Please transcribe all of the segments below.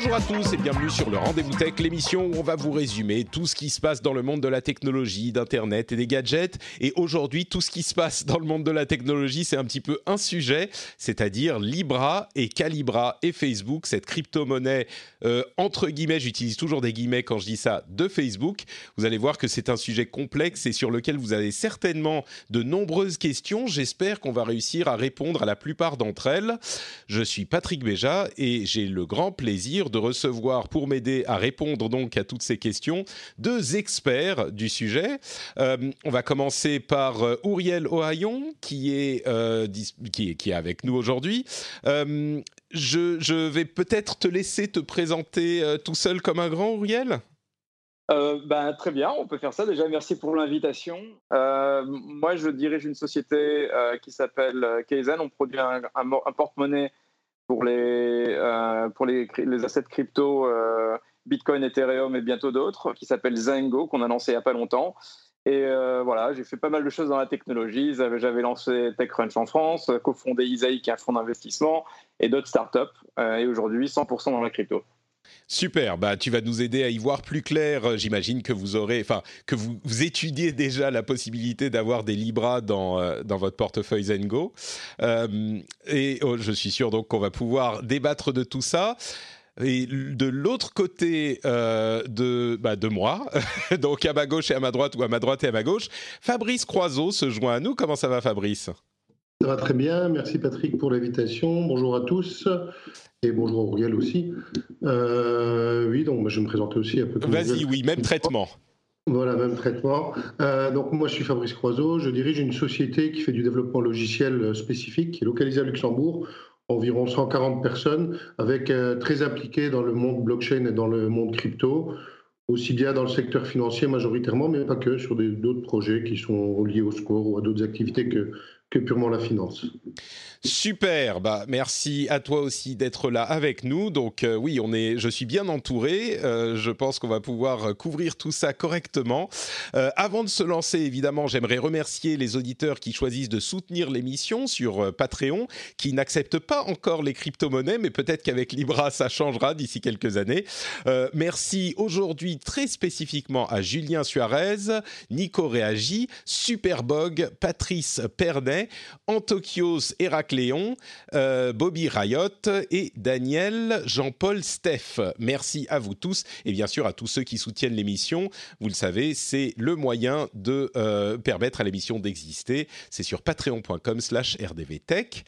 Bonjour à tous et bienvenue sur le Rendez-vous Tech, l'émission où on va vous résumer tout ce qui se passe dans le monde de la technologie, d'Internet et des gadgets. Et aujourd'hui, tout ce qui se passe dans le monde de la technologie, c'est un petit peu un sujet, c'est-à-dire Libra et Calibra et Facebook, cette crypto-monnaie, euh, entre guillemets, j'utilise toujours des guillemets quand je dis ça, de Facebook. Vous allez voir que c'est un sujet complexe et sur lequel vous avez certainement de nombreuses questions. J'espère qu'on va réussir à répondre à la plupart d'entre elles. Je suis Patrick Béja et j'ai le grand plaisir de recevoir pour m'aider à répondre donc à toutes ces questions deux experts du sujet. Euh, on va commencer par euh, Uriel Ohayon qui est, euh, qui, est qui est avec nous aujourd'hui. Je, vais peut-être te laisser te présenter tout seul comme un grand, Uriel euh, ben, très bien, on peut faire ça. Déjà, merci pour l'invitation. Moi, je dirige une société qui s'appelle Kaizen. On produit un, un porte-monnaie pour les, euh, pour les, les assets crypto, euh, Bitcoin, Ethereum et bientôt d'autres, qui s'appelle Zengo, qu'on a lancé il n'y a pas longtemps. Et euh, voilà, j'ai fait pas mal de choses dans la technologie. J'avais lancé TechCrunch en France, cofondé Isaïe, qui est un fonds d'investissement, et d'autres startups. et aujourd'hui, 100% dans la crypto. Super, bah tu vas nous aider à y voir plus clair. J'imagine que vous aurez, enfin que vous, étudiez déjà la possibilité d'avoir des Libra dans euh, dans votre portefeuille Zengo. Euh, et oh, je suis sûr donc qu'on va pouvoir débattre de tout ça. Et de l'autre côté euh, de, bah, de moi, donc à ma gauche et à ma droite, ou à ma droite et à ma gauche, Fabrice Croiseau se joint à nous. Comment ça va, Fabrice? Va très bien, merci Patrick pour l'invitation. Bonjour à tous et bonjour Auriel aussi. Euh, oui, donc je vais me présenter aussi un peu. Vas-y, oui, même traitement. Voilà, même traitement. Euh, donc moi, je suis Fabrice Croiseau, je dirige une société qui fait du développement logiciel spécifique, qui est localisée à Luxembourg, environ 140 personnes, avec euh, très impliquées dans le monde blockchain et dans le monde crypto aussi bien dans le secteur financier majoritairement, mais pas que, sur d'autres projets qui sont liés au score ou à d'autres activités que, que purement la finance. Super, bah merci à toi aussi d'être là avec nous. Donc euh, oui, on est, je suis bien entouré. Euh, je pense qu'on va pouvoir couvrir tout ça correctement. Euh, avant de se lancer, évidemment, j'aimerais remercier les auditeurs qui choisissent de soutenir l'émission sur Patreon, qui n'acceptent pas encore les crypto-monnaies, mais peut-être qu'avec Libra ça changera d'ici quelques années. Merci aujourd'hui très spécifiquement à Julien Suarez, Nico Réagi, Superbog, Patrice Pernet, Antokios Léon, euh, Bobby Riot et Daniel Jean-Paul Steff. Merci à vous tous et bien sûr à tous ceux qui soutiennent l'émission. Vous le savez, c'est le moyen de euh, permettre à l'émission d'exister. C'est sur patreon.com slash rdvtech.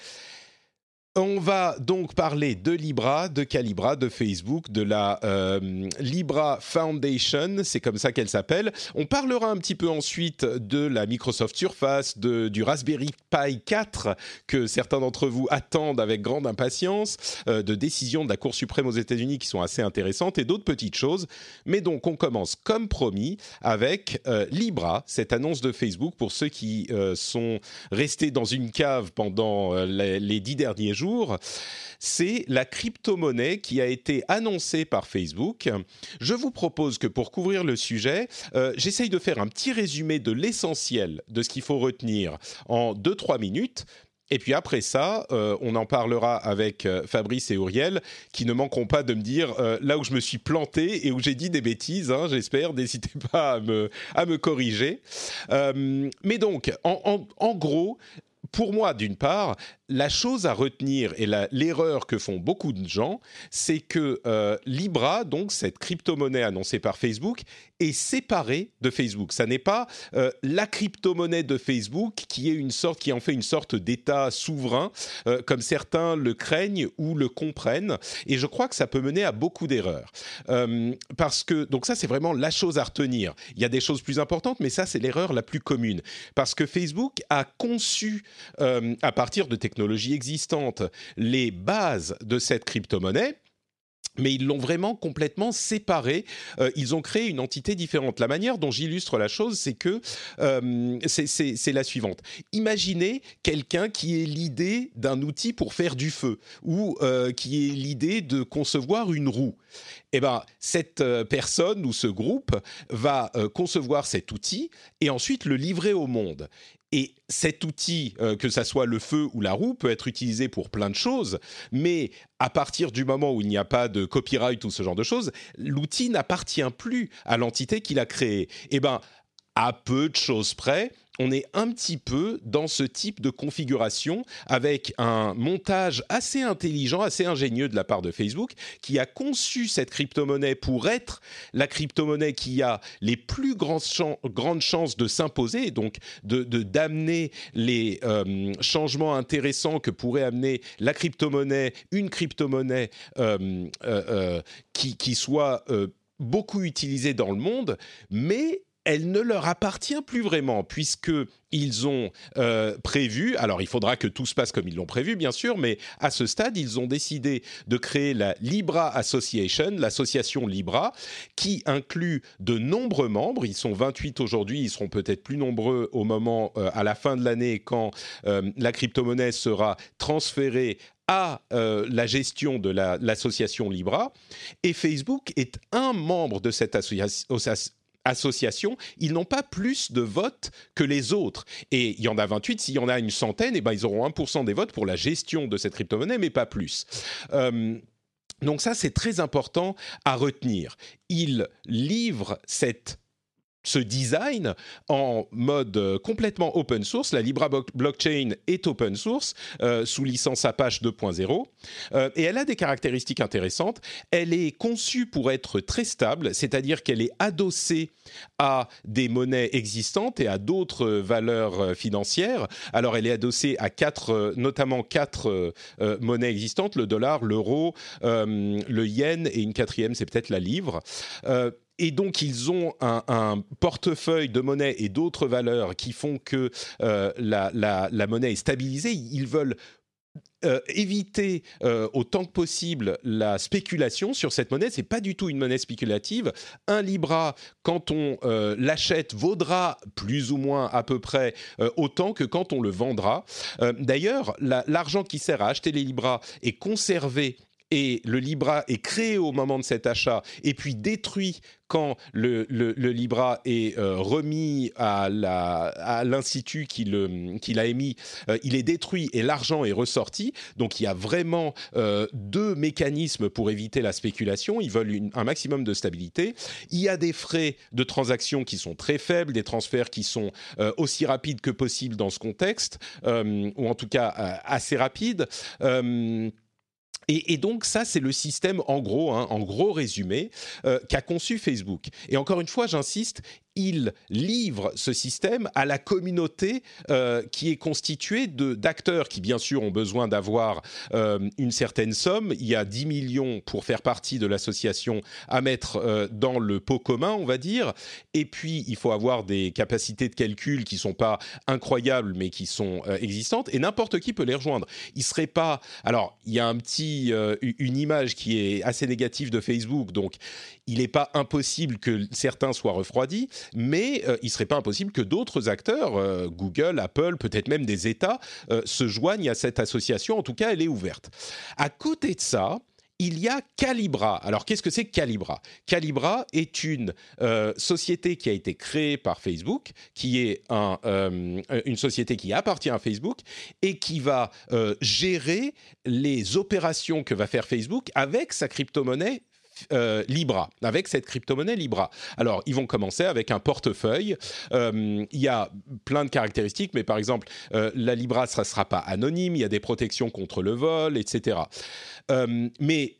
On va donc parler de Libra, de Calibra, de Facebook, de la euh, Libra Foundation, c'est comme ça qu'elle s'appelle. On parlera un petit peu ensuite de la Microsoft Surface, de, du Raspberry Pi 4 que certains d'entre vous attendent avec grande impatience, euh, de décisions de la Cour suprême aux États-Unis qui sont assez intéressantes et d'autres petites choses. Mais donc on commence comme promis avec euh, Libra, cette annonce de Facebook pour ceux qui sont restés dans une cave pendant les dix derniers jours c'est la crypto-monnaie qui a été annoncée par Facebook. Je vous propose que pour couvrir le sujet, euh, j'essaye de faire un petit résumé de l'essentiel de ce qu'il faut retenir en 2-3 minutes. Et puis après ça, euh, on en parlera avec euh, Fabrice et Auriel, qui ne manqueront pas de me dire là où je me suis planté et où j'ai dit des bêtises, hein, j'espère. N'hésitez pas à me, corriger. mais donc, en gros, pour moi, d'une part, la chose à retenir et l'erreur que font beaucoup de gens, c'est que euh, Libra, donc cette crypto-monnaie annoncée par Facebook, est séparée de Facebook. Ça n'est pas euh, la crypto-monnaie de Facebook qui est une sorte, qui en fait une sorte d'État souverain, euh, comme certains le craignent ou le comprennent. Et je crois que ça peut mener à beaucoup d'erreurs, parce que donc ça c'est vraiment la chose à retenir. Il y a des choses plus importantes, mais ça c'est l'erreur la plus commune, parce que Facebook a conçu à partir de technologies existantes les bases de cette crypto-monnaie mais ils l'ont vraiment complètement séparé. Euh, ils ont créé une entité différente. La manière dont j'illustre la chose, c'est que euh, c'est la suivante. Imaginez quelqu'un qui ait l'idée d'un outil pour faire du feu ou euh, qui ait l'idée de concevoir une roue. Eh ben, cette personne ou ce groupe va concevoir cet outil et ensuite le livrer au monde. Et cet outil, euh, que ça soit le feu ou la roue, peut être utilisé pour plein de choses, mais à partir du moment où il n'y a pas de copyright ou ce genre de choses, l'outil n'appartient plus à l'entité qui l'a créé. Eh ben, à peu de choses près, on est un petit peu dans ce type de configuration avec un montage assez intelligent, assez ingénieux de la part de Facebook, qui a conçu cette crypto-monnaie pour être la crypto-monnaie qui a les plus grandes, chances de s'imposer, donc de d'amener les euh, changements intéressants que pourrait amener la crypto-monnaie, une crypto-monnaie euh, euh, qui, qui, soit beaucoup utilisée dans le monde, mais elle ne leur appartient plus vraiment, puisqu'ils ont euh, prévu, alors il faudra que tout se passe comme ils l'ont prévu, bien sûr, mais à ce stade, ils ont décidé de créer la Libra Association, l'association Libra, qui inclut de nombreux membres. Ils sont 28 aujourd'hui, ils seront peut-être plus nombreux au moment, euh, à la fin de l'année, quand euh, la crypto-monnaie sera transférée à la gestion de l'association Libra. Et Facebook est un membre de cette association associations, ils n'ont pas plus de votes que les autres. Et il y en a 28, s'il y en a une centaine, et eh ben, ils auront 1% des votes pour la gestion de cette crypto-monnaie, mais pas plus. Euh, donc ça, c'est très important à retenir. Ils livrent cette ce design en mode euh, complètement open source. La Libra blockchain est open source euh, sous licence Apache 2.0 euh, et elle a des caractéristiques intéressantes. Elle est conçue pour être très stable, c'est-à-dire qu'elle est adossée à des monnaies existantes et à d'autres valeurs financières. Alors elle est adossée à quatre, notamment quatre monnaies existantes le dollar, l'euro, le yen et une quatrième, c'est peut-être la livre et donc ils ont un, portefeuille de monnaie et d'autres valeurs qui font que euh, la, monnaie est stabilisée. Ils veulent euh, éviter euh, autant que possible la spéculation sur cette monnaie. C'est pas du tout une monnaie spéculative. Un libra, quand on l'achète, vaudra plus ou moins à peu près autant que quand on le vendra. D'ailleurs, l'argent qui sert à acheter les libras est conservé et le Libra est créé au moment de cet achat et puis détruit quand le, Libra est euh, remis à l'institut qui l'a émis, euh, il est détruit et l'argent est ressorti. Donc il y a vraiment euh, deux mécanismes pour éviter la spéculation. Ils veulent un maximum de stabilité. Il y a des frais de transaction qui sont très faibles, des transferts qui sont aussi rapides que possible dans ce contexte, ou en tout cas assez rapides. Et, donc ça, c'est le système en gros, hein, en gros résumé, euh, qu'a conçu Facebook. Et encore une fois, j'insiste, il livre ce système à la communauté euh, qui est constituée d'acteurs qui, bien sûr, ont besoin d'avoir euh, une certaine somme. Il y a 10 millions pour faire partie de l'association à mettre euh, dans le pot commun, on va dire. Et puis, il faut avoir des capacités de calcul qui sont pas incroyables, mais qui sont existantes. Et n'importe qui peut les rejoindre. Il serait pas. Alors, il y a un petit, une image qui est assez négative de Facebook, donc il n'est pas impossible que certains soient refroidis, mais euh, il ne serait pas impossible que d'autres acteurs, euh, Google, Apple, peut-être même des États, euh, se joignent à cette association. En tout cas, elle est ouverte. À côté de ça, il y a Calibra. Alors, qu'est-ce que c'est Calibra? Calibra est une société qui a été créée par Facebook, qui est une société qui appartient à Facebook et qui va gérer les opérations que va faire Facebook avec sa crypto-monnaie Libra, avec cette crypto-monnaie Libra. Alors, ils vont commencer avec un portefeuille. il y a plein de caractéristiques, mais par exemple, la Libra, ne sera pas anonyme, il y a des protections contre le vol, etc. mais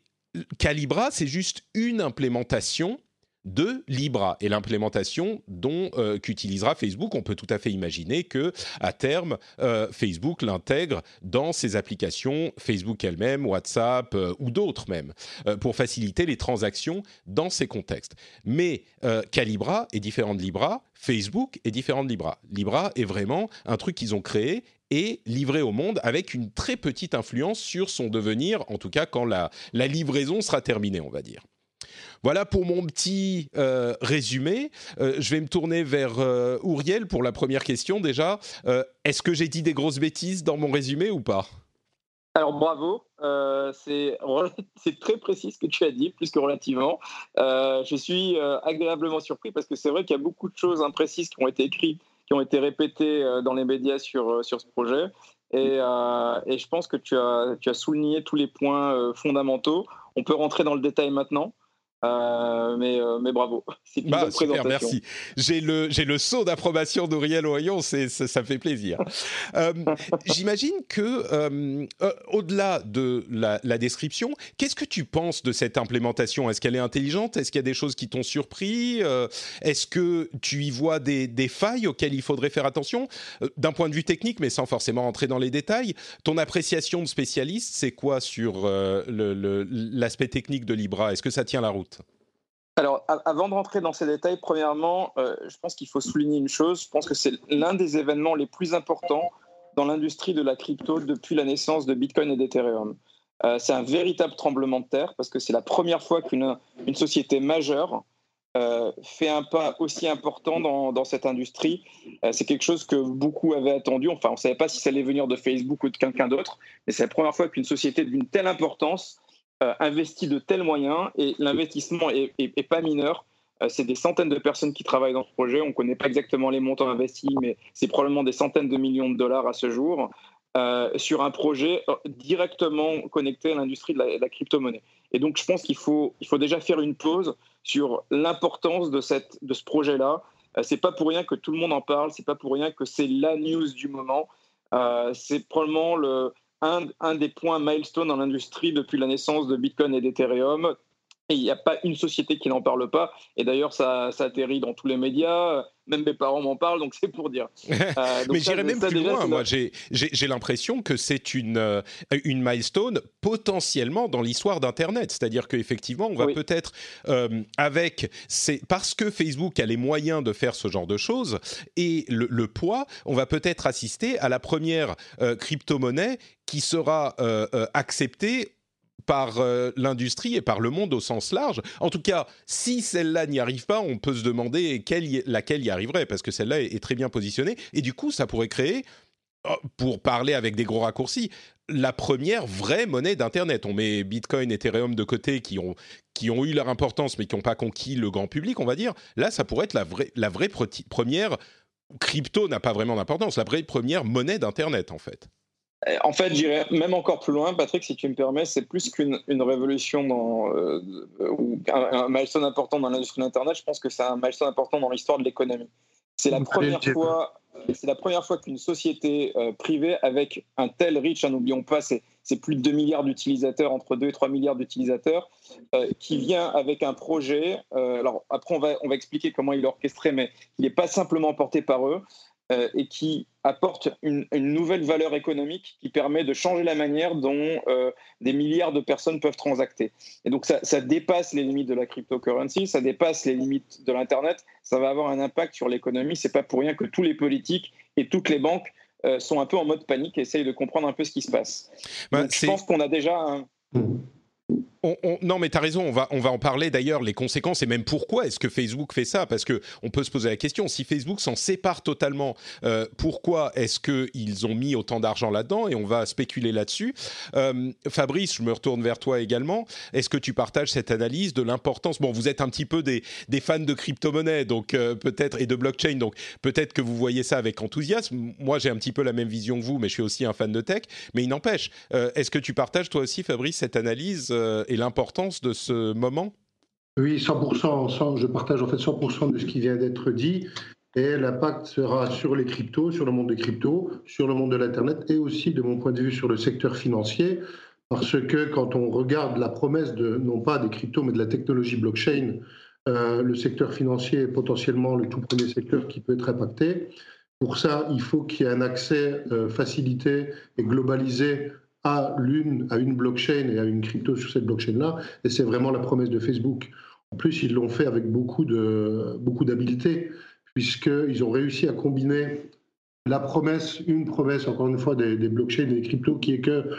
Calibra, c'est juste une implémentation de Libra et l'implémentation dont euh, qu'utilisera Facebook. On peut tout à fait imaginer que à terme euh, Facebook l'intègre dans ses applications Facebook elle-même, WhatsApp euh, ou d'autres même pour faciliter les transactions dans ces contextes. Mais Calibra est différent de Libra, Facebook est différent de Libra. Libra est vraiment un truc qu'ils ont créé et livré au monde avec une très petite influence sur son devenir, en tout cas quand la livraison sera terminée, on va dire. Voilà pour mon petit euh, résumé. Euh, je vais me tourner vers euh, Ouriel pour la première question déjà. Est-ce que j'ai dit des grosses bêtises dans mon résumé ou pas? Alors bravo, c'est très précis ce que tu as dit, plus que relativement. je suis agréablement surpris parce que c'est vrai qu'il y a beaucoup de choses imprécises qui ont été écrites, qui ont été répétées dans les médias sur, sur ce projet. Et, je pense que tu as, tu as souligné tous les points fondamentaux. On peut rentrer dans le détail maintenant. Euh, mais, euh, mais bravo, c'est une bah, bonne super, Merci. J'ai le j'ai le saut d'approbation d'Auriel Oyon, c'est ça, ça, fait plaisir. euh, J'imagine que euh, au-delà de la, la description, qu'est-ce que tu penses de cette implémentation? Est-ce qu'elle est intelligente? Est-ce qu'il y a des choses qui t'ont surpris? Est-ce que tu y vois des, des, failles auxquelles il faudrait faire attention? D'un point de vue technique, mais sans forcément entrer dans les détails, ton appréciation de spécialiste, c'est quoi sur l'aspect le, technique de Libra? Est-ce que ça tient la route? Alors, avant de rentrer dans ces détails, premièrement, euh, je pense qu'il faut souligner une chose. Je pense que c'est l'un des événements les plus importants dans l'industrie de la crypto depuis la naissance de Bitcoin et d'Ethereum. Euh, c'est un véritable tremblement de terre parce que c'est la première fois qu'une une société majeure euh, fait un pas aussi important dans, dans cette industrie. c'est quelque chose que beaucoup avaient attendu. Enfin, on ne savait pas si ça allait venir de Facebook ou de quelqu'un d'autre, mais c'est la première fois qu'une société d'une telle importance investi de tels moyens et l'investissement est, pas mineur. Euh, c'est des centaines de personnes qui travaillent dans ce projet. On ne connaît pas exactement les montants investis, mais c'est probablement des centaines de millions de dollars à ce jour euh, sur un projet directement connecté à l'industrie de la, crypto-monnaie. Et donc, je pense qu'il faut, il faut déjà faire une pause sur l'importance de, cette, de ce projet-là. c'est pas pour rien que tout le monde en parle, c'est pas pour rien que c'est la news du moment. c'est probablement le, un, des points milestone dans l'industrie depuis la naissance de Bitcoin et d'Ethereum. Il n'y a pas une société qui n'en parle pas. Et d'ailleurs, ça, ça atterrit dans tous les médias même mes parents m'en parlent, donc c'est pour dire. Euh, Mais j'irais même plus loin. Moi, j'ai l'impression que c'est une, euh, une milestone potentiellement dans l'histoire d'Internet. C'est-à-dire qu'effectivement, on va peut-être, euh, avec. Parce que Facebook a les moyens de faire ce genre de choses et le, poids, on va peut-être assister à la première crypto-monnaie qui sera acceptée par euh, l'industrie et par le monde au sens large. En tout cas, si celle-là n'y arrive pas, on peut se demander laquelle y arriverait, parce que celle-là est, très bien positionnée. Et du coup, ça pourrait créer, oh, pour parler avec des gros raccourcis, la première vraie monnaie d'Internet. On met Bitcoin, Ethereum de côté, qui ont, qui ont eu leur importance, mais qui n'ont pas conquis le grand public, on va dire. Là, ça pourrait être la vraie, la vraie première... Crypto n'a pas vraiment d'importance, la vraie première monnaie d'Internet, en fait. Euh, en fait, j'irais même encore plus loin, Patrick, si tu me permets, c'est plus qu'une révolution dans, euh, ou un, milestone important dans l'industrie d'Internet, je pense que c'est un milestone important dans l'histoire de l'économie. C'est la, première fois, c'est la première fois qu'une société euh, privée avec un tel reach, hein, n'oublions pas, c'est, plus de 2 milliards d'utilisateurs, entre 2 et 3 milliards d'utilisateurs, qui vient avec un projet. alors après, on va, on va expliquer comment il est orchestré, mais il n'est pas simplement porté par eux. Euh, et qui apporte une, nouvelle valeur économique qui permet de changer la manière dont euh, des milliards de personnes peuvent transacter. Et donc ça, dépasse les limites de la cryptocurrency, ça dépasse les limites de l'Internet, ça va avoir un impact sur l'économie. C'est pas pour rien que tous les politiques et toutes les banques euh, sont un peu en mode panique et essayent de comprendre un peu ce qui se passe. Bah, je pense qu'on a déjà un... Mmh non, mais tu as raison, on va, on va en parler d'ailleurs, les conséquences et même pourquoi est-ce que Facebook fait ça? Parce qu'on peut se poser la question, si Facebook s'en sépare totalement, euh, pourquoi est-ce qu'ils ont mis autant d'argent là-dedans? Et on va spéculer là-dessus. Euh, Fabrice, je me retourne vers toi également. Est-ce que tu partages cette analyse de l'importance? Bon, vous êtes un petit peu des, des fans de crypto-monnaie donc euh, peut-être et de blockchain, donc peut-être que vous voyez ça avec enthousiasme. Moi, j'ai un petit peu la même vision que vous, mais je suis aussi un fan de tech. Mais il n'empêche, est-ce que tu partages toi aussi, Fabrice, cette analyse et l'importance de ce moment Oui, 100%, je partage en fait 100% de ce qui vient d'être dit. Et l'impact sera sur les cryptos, sur le monde des cryptos, sur le monde de l'Internet et aussi, de mon point de vue, sur le secteur financier. Parce que quand on regarde la promesse de, non pas des cryptos, mais de la technologie blockchain, euh, le secteur financier est potentiellement le tout premier secteur qui peut être impacté. Pour ça, il faut qu'il y ait un accès euh, facilité et globalisé à, l'une, à une blockchain et à une crypto sur cette blockchain-là. Et c'est vraiment la promesse de Facebook. En plus, ils l'ont fait avec beaucoup, de, beaucoup d'habileté puisqu'ils ont réussi à combiner la promesse, une promesse, encore une fois, des, blockchains et des cryptos, qui est que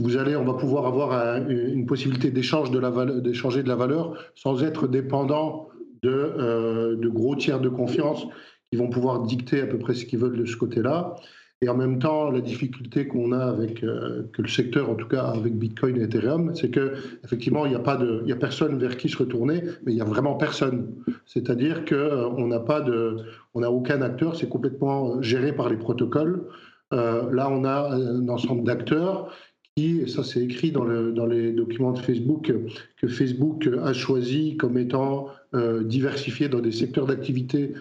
vous allez, on va pouvoir avoir une possibilité d'échange de la valeur, d'échanger de la valeur sans être dépendant de, euh, de gros tiers de confiance qui vont pouvoir dicter à peu près ce qu'ils veulent de ce côté-là. Et en même temps, la difficulté qu'on a avec euh, le secteur, en tout cas avec Bitcoin et Ethereum, c'est que effectivement, il n'y a pas de, il y a personne vers qui se retourner, mais il n'y a vraiment personne. C'est-à-dire que euh, on n'a pas de, on n'a aucun acteur, c'est complètement géré par les protocoles. Euh, là, on a un ensemble d'acteurs qui, ça c'est écrit dans, le, dans les documents de Facebook, que Facebook a choisi comme étant euh, diversifié dans des secteurs d'activité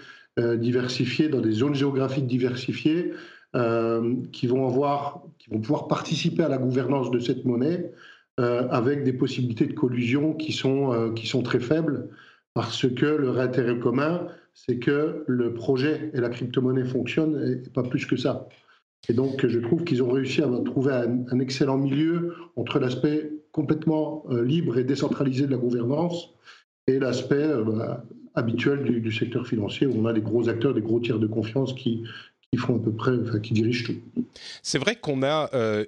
diversifiés, dans des zones géographiques diversifiées. Euh, qui, vont avoir, qui vont pouvoir participer à la gouvernance de cette monnaie euh, avec des possibilités de collusion qui sont, euh, qui sont très faibles parce que leur intérêt commun, c'est que le projet et la crypto-monnaie fonctionnent et pas plus que ça. Et donc, je trouve qu'ils ont réussi à trouver un, excellent milieu entre l'aspect complètement libre et décentralisé de la gouvernance et l'aspect bah, habituel du, du, secteur financier où on a des gros acteurs, des gros tiers de confiance qui, qui font à peu près, enfin, qui dirigent tout. C'est vrai qu'on a euh,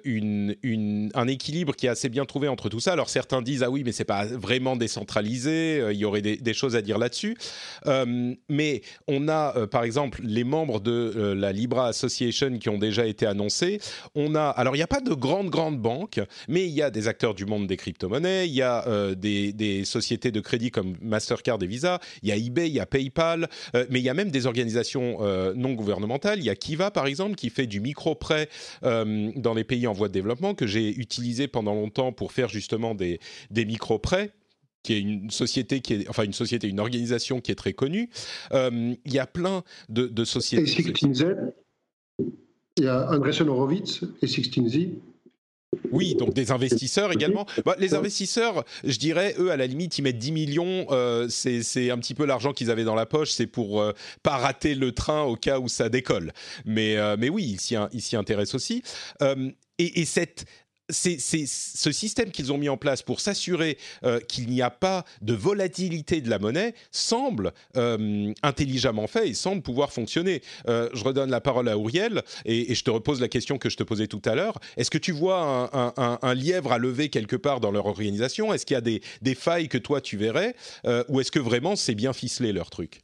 un équilibre qui est assez bien trouvé entre tout ça. Alors certains disent ah oui, mais c'est pas vraiment décentralisé. Euh, il y aurait des, choses à dire là-dessus. Euh, mais on a par exemple les membres de la Libra Association qui ont déjà été annoncés. On a alors il n'y a pas de grandes grandes banques, mais il y a des acteurs du monde des crypto-monnaies. Il y a des, sociétés de crédit comme Mastercard et Visa. Il y a eBay, il y a PayPal, mais il y a même des organisations non gouvernementales. Y a Kiva, par exemple, qui fait du micro-prêt euh, dans les pays en voie de développement, que j'ai utilisé pendant longtemps pour faire justement des, des micro-prêts qui est une société qui est enfin une société une organisation qui est très connue. Euh, il y a plein de, sociétés. Et 16Z il y a Andresen Horowitz et 16Z oui, donc des investisseurs également. Bah, les investisseurs, je dirais, eux, à la limite, ils mettent 10 millions. Euh, c'est un petit peu l'argent qu'ils avaient dans la poche. C'est pour euh, pas rater le train au cas où ça décolle. Mais, euh, mais oui, ils s'y intéressent aussi. et, et cette c'est ce système qu'ils ont mis en place pour s'assurer euh, qu'il n'y a pas de volatilité de la monnaie semble euh, intelligemment fait et semble pouvoir fonctionner. Euh, je redonne la parole à Auriel et, je te repose la question que je te posais tout à l'heure. Est-ce que tu vois un, lièvre à lever quelque part dans leur organisation? Est-ce qu'il y a des, des, failles que toi tu verrais? Ou est-ce que vraiment c'est bien ficelé leur truc?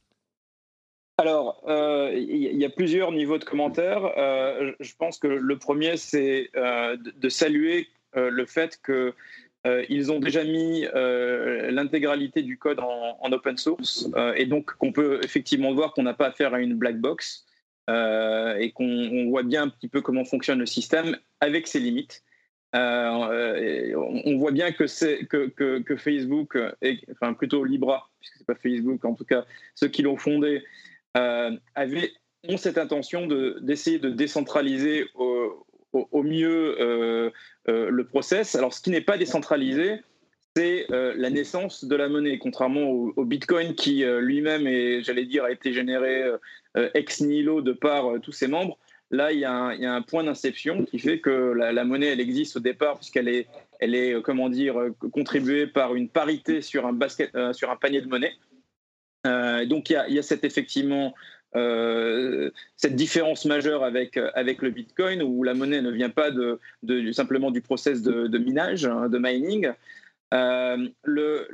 Euh, il y a plusieurs niveaux de commentaires. Euh, je pense que le premier, c'est euh, de saluer le fait qu'ils ont déjà mis l'intégralité du code en, open source et donc qu'on peut effectivement voir qu'on n'a pas affaire à une black box et qu'on voit bien un petit peu comment fonctionne le système avec ses limites. on voit bien que, que, Facebook, enfin plutôt Libra, puisque c'est pas Facebook, en tout cas ceux qui l'ont fondé, avaient, ont cette intention d'essayer de, décentraliser au, mieux euh, euh, le process. Alors, ce qui n'est pas décentralisé, c'est la naissance de la monnaie, contrairement au, Bitcoin qui lui-même, j'allais dire, a été généré ex nihilo de par tous ses membres. Là, il y, a un, point d'inception qui fait que la, monnaie, elle existe au départ puisqu'elle est, elle est, comment dire, contribuée par une parité sur un, basket, sur un panier de monnaie. Euh, donc il y a, cette, effectivement euh, cette différence majeure avec, le Bitcoin où la monnaie ne vient pas de, simplement du process de, de minage, hein, de mining, euh, le,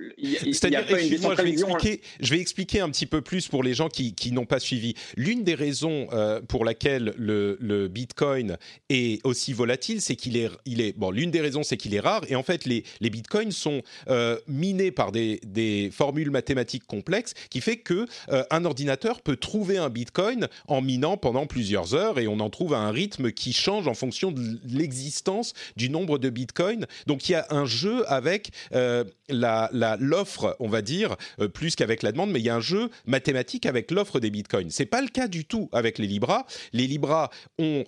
C'est-à-dire, je vais, expliquer, je vais expliquer un petit peu plus pour les gens qui, qui n'ont pas suivi. L'une des raisons euh, pour laquelle le, le, Bitcoin est aussi volatile, c'est qu'il est, il est, bon, l'une des raisons, c'est qu'il est rare. Et en fait, les, les Bitcoins sont euh, minés par des, des, formules mathématiques complexes, qui fait que un ordinateur peut trouver un Bitcoin en minant pendant plusieurs heures, et on en trouve à un rythme qui change en fonction de l'existence du nombre de Bitcoins. Donc, il y a un jeu avec l'offre, on va dire, plus qu'avec la demande, mais il y a un jeu mathématique avec l'offre des bitcoins. C'est pas le cas du tout avec les Libras. Les Libras ont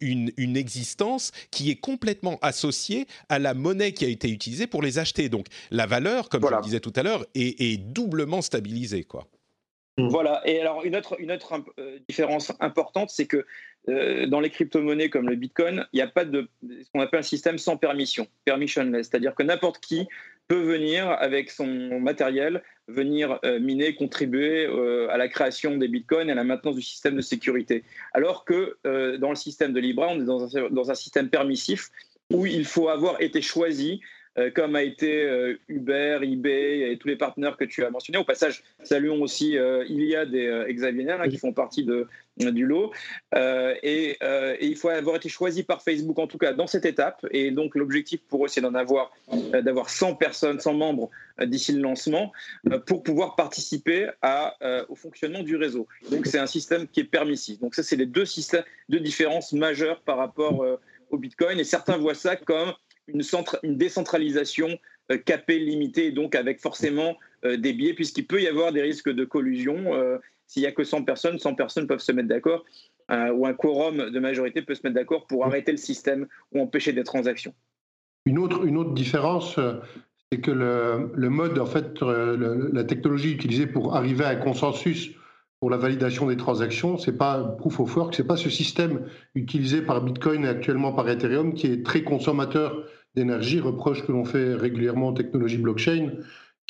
une, une existence qui est complètement associée à la monnaie qui a été utilisée pour les acheter. Donc la valeur, comme je le disais tout à l'heure, est, est doublement stabilisée, quoi. Voilà. Et alors, une autre, une autre euh, différence importante, c'est que euh, dans les crypto-monnaies comme le Bitcoin, il n'y a pas de ce qu'on appelle un système sans permission, permissionless. C'est-à-dire que n'importe qui peut venir avec son matériel, venir euh, miner, contribuer à la création des bitcoins et à la maintenance du système de sécurité. Alors que dans le système de Libra, on est dans un, dans un système permissif où il faut avoir été choisi euh, comme a été euh, Uber, eBay et tous les partenaires que tu as mentionnés. Au passage, saluons aussi euh, Iliad et Xavier hein, qui font partie de, du lot. Et, il faut avoir été choisi par Facebook, en tout cas dans cette étape. Et donc, l'objectif pour eux, c'est d'en avoir, d'avoir 100 personnes, 100 membres d'ici le lancement pour pouvoir participer au fonctionnement du réseau. Donc, c'est un système qui est permissif. Donc, ça, c'est les deux, systèmes, deux différences majeures par rapport au Bitcoin. Et certains voient ça comme une, une décentralisation euh, capée, limitée, donc avec forcément euh, des biais, puisqu'il peut y avoir des risques de collusion. Euh, s'il n'y a que 100 personnes, 100 personnes peuvent se mettre d'accord, ou un quorum de majorité peut se mettre d'accord pour arrêter le système ou empêcher des transactions. Une autre, différence, c'est que le, mode, en fait, la technologie utilisée pour arriver à un consensus pour la validation des transactions, c'est pas proof of work, c'est pas ce système utilisé par Bitcoin et actuellement par Ethereum qui est très consommateur d'énergie, reproche que l'on fait régulièrement aux technologies blockchain,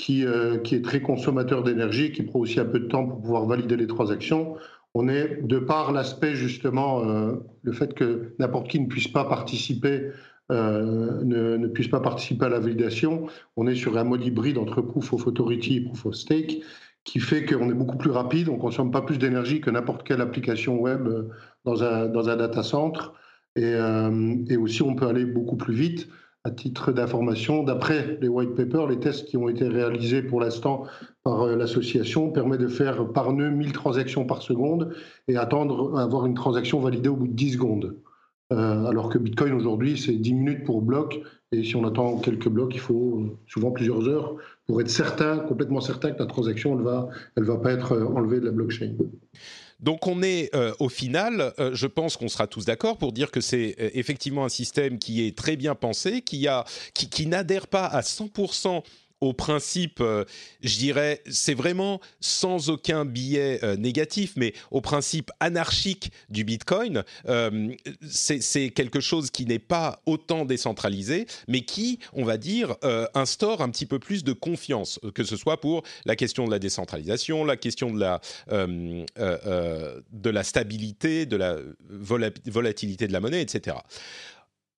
qui, euh, qui est très consommateur d'énergie, qui prend aussi un peu de temps pour pouvoir valider les transactions. On est, de par l'aspect justement, euh, le fait que n'importe qui ne puisse pas participer, euh, ne, puisse pas participer à la validation, on est sur un mode hybride entre proof of authority et proof of stake, qui fait qu'on est beaucoup plus rapide, on ne consomme pas plus d'énergie que n'importe quelle application web dans un, dans data center. Et, aussi, on peut aller beaucoup plus vite à titre d'information, d'après les white papers, les tests qui ont été réalisés pour l'instant par euh, l'association permettent de faire par nœud 1000 transactions par seconde et attendre avoir une transaction validée au bout de 10 secondes. Euh, alors que Bitcoin aujourd'hui, c'est 10 minutes pour bloc. Et si on attend quelques blocs, il faut souvent plusieurs heures pour être certain, complètement certain que la transaction ne va, elle va pas être enlevée de la blockchain. Donc on est euh, au final, euh, je pense qu'on sera tous d'accord pour dire que c'est euh, effectivement un système qui est très bien pensé, qui, a, qui, qui n'adhère pas à 100% au principe, euh, je dirais, c'est vraiment sans aucun biais euh, négatif, mais au principe anarchique du Bitcoin, euh, c'est quelque chose qui n'est pas autant décentralisé, mais qui, on va dire, instaure un petit peu plus de confiance, que ce soit pour la question de la décentralisation, la question de la, de la stabilité, de la volatilité de la monnaie, etc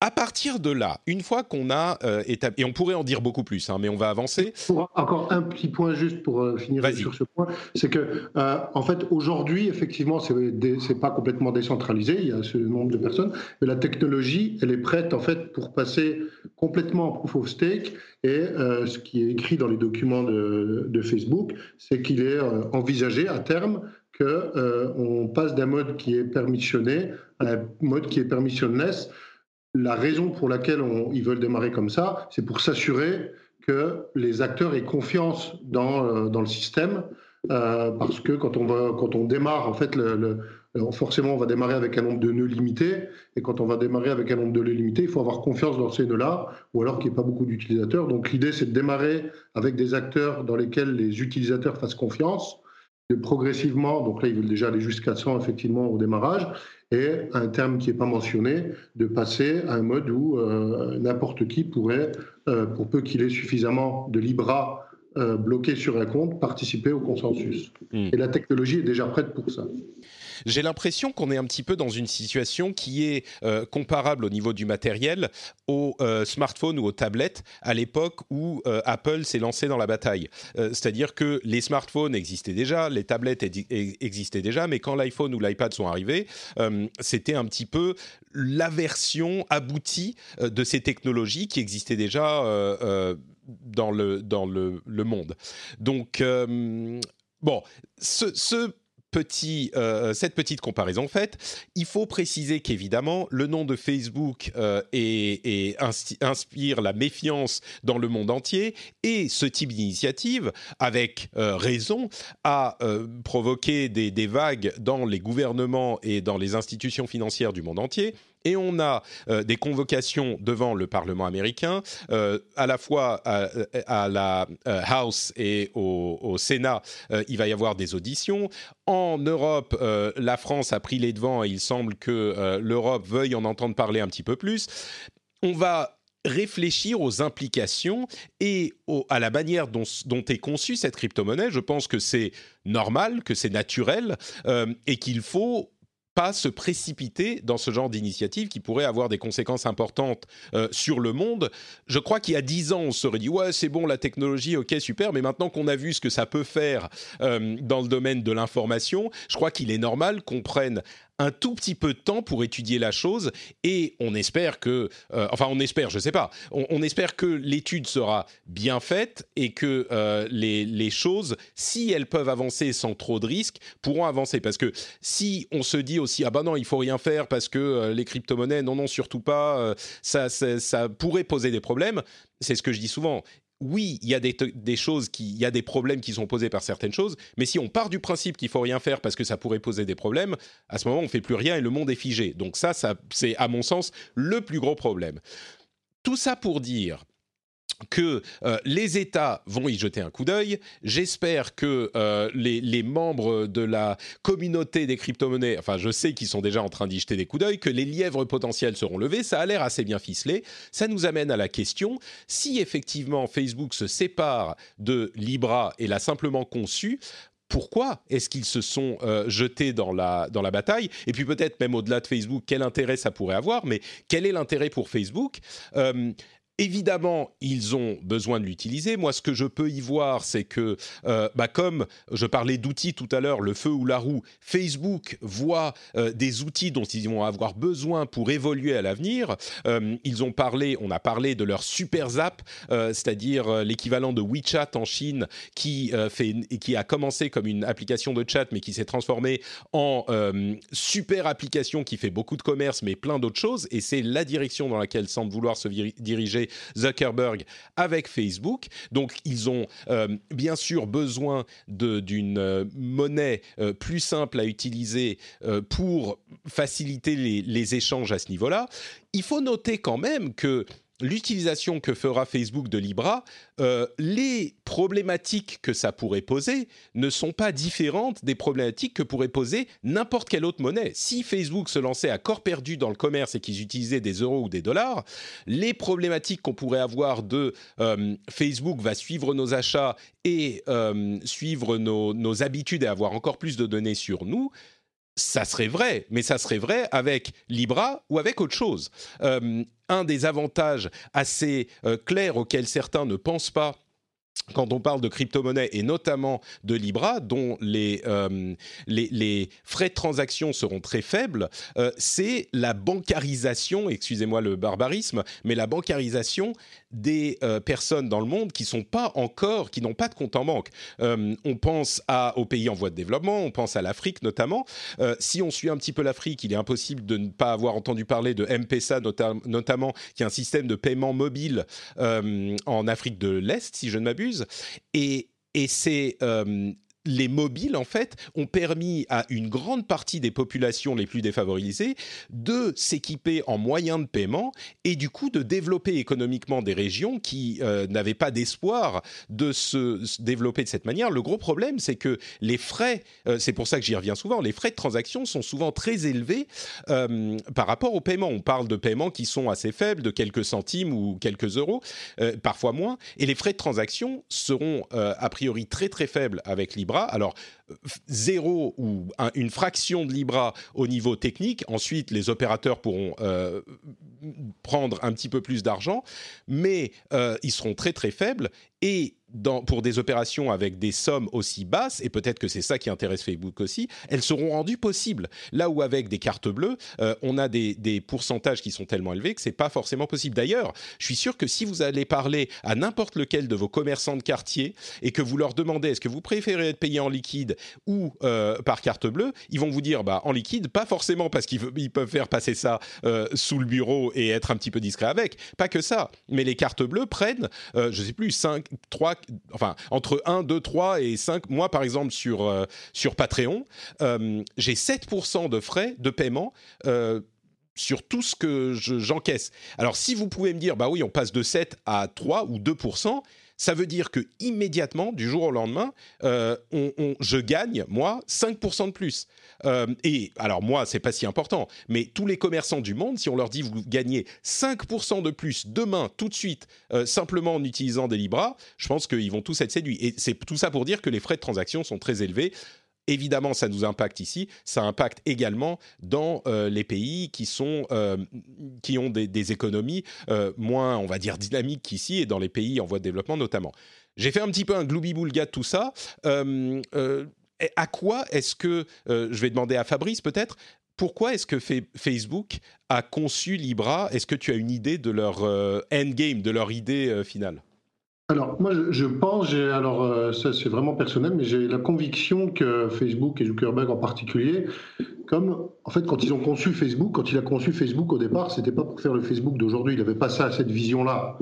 à partir de là, une fois qu'on a euh, établi, et on pourrait en dire beaucoup plus, hein, mais on va avancer. encore un petit point juste pour euh, finir sur ce point, c'est que euh, en fait aujourd'hui, effectivement, c'est n'est pas complètement décentralisé, il y a ce nombre de personnes, mais la technologie, elle est prête en fait pour passer complètement en proof of stake. Et ce qui est écrit dans les documents de, de Facebook, c'est qu'il est envisagé à terme que on passe d'un mode qui est permissionné à un mode qui est permissionless la raison pour laquelle ils veulent démarrer comme ça, c'est pour s'assurer que les acteurs aient confiance dans, euh, dans le système, euh, parce que quand on, va, quand on démarre, en fait, le, forcément, on va démarrer avec un nombre de nœuds limité, et quand on va démarrer avec un nombre de nœuds limité, il faut avoir confiance dans ces nœuds-là, ou alors qu'il n'y ait pas beaucoup d'utilisateurs. Donc l'idée, c'est de démarrer avec des acteurs dans lesquels les utilisateurs fassent confiance, progressivement, donc là, ils veulent déjà aller jusqu'à 100 effectivement au démarrage, et un terme qui n'est pas mentionné, de passer à un mode où euh, n'importe qui pourrait, euh, pour peu qu'il ait suffisamment de Libra euh, bloqué sur un compte, participer au consensus. Hmm. Et la technologie est déjà prête pour ça. J'ai l'impression qu'on est un petit peu dans une situation qui est euh, comparable au niveau du matériel aux euh, smartphones ou aux tablettes à l'époque où euh, Apple s'est lancé dans la bataille. C'est-à-dire que les smartphones existaient déjà, les tablettes existaient déjà, mais quand l'iPhone ou l'iPad sont arrivés, c'était un petit peu la version aboutie de ces technologies qui existaient déjà dans le, dans le, le monde. Donc, bon, ce, ce euh, cette petite comparaison faite, il faut préciser qu'évidemment, le nom de Facebook est, inspire la méfiance dans le monde entier et ce type d'initiative, avec raison, a provoqué des vagues dans les gouvernements et dans les institutions financières du monde entier et on a euh, des convocations devant le Parlement américain, euh, à la fois à, la euh, House et au, Sénat, il va y avoir des auditions. En Europe, la France a pris les devants et il semble que l'Europe veuille en entendre parler un petit peu plus. On va réfléchir aux implications et à la manière dont est conçue cette crypto-monnaie. Je pense que c'est normal, que c'est naturel et qu'il faut pas se précipiter dans ce genre d'initiative qui pourrait avoir des conséquences importantes euh, sur le monde. Je crois qu'il y a dix ans, on se serait dit ouais c'est bon la technologie, ok super, mais maintenant qu'on a vu ce que ça peut faire euh, dans le domaine de l'information, je crois qu'il est normal qu'on prenne un tout petit peu de temps pour étudier la chose et on espère que, euh, enfin on espère, je sais pas, on, espère que l'étude sera bien faite et que euh, les, les, choses, si elles peuvent avancer sans trop de risques, pourront avancer. Parce que si on se dit aussi, ah ben non, il faut rien faire parce que euh, les crypto-monnaies, non, non, surtout pas, ça, ça pourrait poser des problèmes, c'est ce que je dis souvent oui, il y a des, choses il y a des problèmes qui sont posés par certaines choses, mais si on part du principe qu'il faut rien faire parce que ça pourrait poser des problèmes, à ce moment on fait plus rien et le monde est figé. Donc ça c'est à mon sens le plus gros problème. Tout ça pour dire que euh, les États vont y jeter un coup d'œil. J'espère que euh, les, membres de la communauté des crypto-monnaies, enfin je sais qu'ils sont déjà en train d'y jeter des coups d'œil, que les lièvres potentiels seront levés. Ça a l'air assez bien ficelé. Ça nous amène à la question, si effectivement Facebook se sépare de Libra et l'a simplement conçu, pourquoi est-ce qu'ils se sont euh, jetés dans la, dans la bataille? Et puis peut-être même au-delà de Facebook, quel intérêt ça pourrait avoir? Mais quel est l'intérêt pour Facebook? Évidemment, ils ont besoin de l'utiliser. Moi, ce que je peux y voir, c'est que, euh, bah, comme je parlais d'outils tout à l'heure, le feu ou la roue, Facebook voit euh, des outils dont ils vont avoir besoin pour évoluer à l'avenir. Euh, ils ont parlé, on a parlé de leur super zap, c'est-à-dire l'équivalent de WeChat en Chine, qui fait, qui a commencé comme une application de chat, mais qui s'est transformée en super application qui fait beaucoup de commerce, mais plein d'autres choses. Et c'est la direction dans laquelle semble vouloir se diriger Zuckerberg avec Facebook. Donc ils ont euh, bien sûr besoin d'une euh, monnaie euh, plus simple à utiliser pour faciliter les échanges à ce niveau-là. Il faut noter quand même que l'utilisation que fera Facebook de Libra, euh, les problématiques que ça pourrait poser ne sont pas différentes des problématiques que pourrait poser n'importe quelle autre monnaie. Si Facebook se lançait à corps perdu dans le commerce et qu'ils utilisaient des euros ou des dollars, les problématiques qu'on pourrait avoir de euh, Facebook va suivre nos achats et euh, suivre nos, nos habitudes et avoir encore plus de données sur nous, ça serait vrai, mais ça serait vrai avec Libra ou avec autre chose. Euh, un des avantages assez euh, clairs auxquels certains ne pensent pas quand on parle de crypto-monnaie et notamment de Libra, dont les, euh, les, frais de transaction seront très faibles, c'est la bancarisation, excusez-moi le barbarisme, mais la bancarisation des euh, personnes dans le monde qui sont pas encore, qui n'ont pas de compte en banque. Euh, on pense à, aux pays en voie de développement, on pense à l'Afrique notamment. Euh, si on suit un petit peu l'Afrique, il est impossible de ne pas avoir entendu parler de M-Pesa notamment, qui est un système de paiement mobile en Afrique de l'Est, si je ne m'abuse. Et, et c'est les mobiles, en fait, ont permis à une grande partie des populations les plus défavorisées de s'équiper en moyens de paiement et du coup de développer économiquement des régions qui euh, n'avaient pas d'espoir de se, développer de cette manière. Le gros problème, c'est que les frais, euh, c'est pour ça que j'y reviens souvent, les frais de transaction sont souvent très élevés euh, par rapport au paiement. On parle de paiements qui sont assez faibles, de quelques centimes ou quelques euros, parfois moins, et les frais de transaction seront a priori très très faibles avec Alors, zéro ou une fraction de Libra au niveau technique. Ensuite, les opérateurs pourront euh, prendre un petit peu plus d'argent, mais euh, ils seront très très faibles. Et pour des opérations avec des sommes aussi basses, et peut-être que c'est ça qui intéresse Facebook aussi, elles seront rendues possibles. Là où avec des cartes bleues, euh, on a des, pourcentages qui sont tellement élevés que c'est pas forcément possible. D'ailleurs, je suis sûr que si vous allez parler à n'importe lequel de vos commerçants de quartier et que vous leur demandez est-ce que vous préférez être payé en liquide ou euh, par carte bleue, ils vont vous dire bah en liquide, pas forcément parce qu'ils peuvent faire passer ça euh, sous le bureau et être un petit peu discret avec, pas que ça, mais les cartes bleues prennent, je sais plus, 5, 3, enfin entre 1, 2, 3 et 5. Moi par exemple sur, sur Patreon, j'ai 7% de frais de paiement euh, sur tout ce que j'encaisse. Alors si vous pouvez me dire, bah oui, on passe de 7 à 3 ou 2%, ça veut dire que immédiatement, du jour au lendemain, euh, je gagne, moi, 5% de plus. Euh, et alors moi, c'est pas si important, mais tous les commerçants du monde, si on leur dit vous gagnez 5% de plus demain, tout de suite, simplement en utilisant des Libras, je pense qu'ils vont tous être séduits. Et c'est tout ça pour dire que les frais de transaction sont très élevés. Évidemment, ça nous impacte ici. Ça impacte également dans euh, les pays qui sont euh, qui ont des, économies euh, moins, on va dire, dynamiques qu'ici et dans les pays en voie de développement notamment. J'ai fait un petit peu un gloubi-boulga de tout ça. à quoi est-ce que je vais demander à Fabrice peut-être pourquoi est-ce que Facebook a conçu Libra? Est-ce que tu as une idée de leur endgame, de leur idée finale? Alors, moi, je, pense, alors euh, ça c'est vraiment personnel, mais j'ai la conviction que Facebook et Zuckerberg en particulier, comme en fait quand ils ont conçu Facebook, quand il a conçu Facebook au départ, c'était pas pour faire le Facebook d'aujourd'hui, il n'avait pas ça, cette vision-là.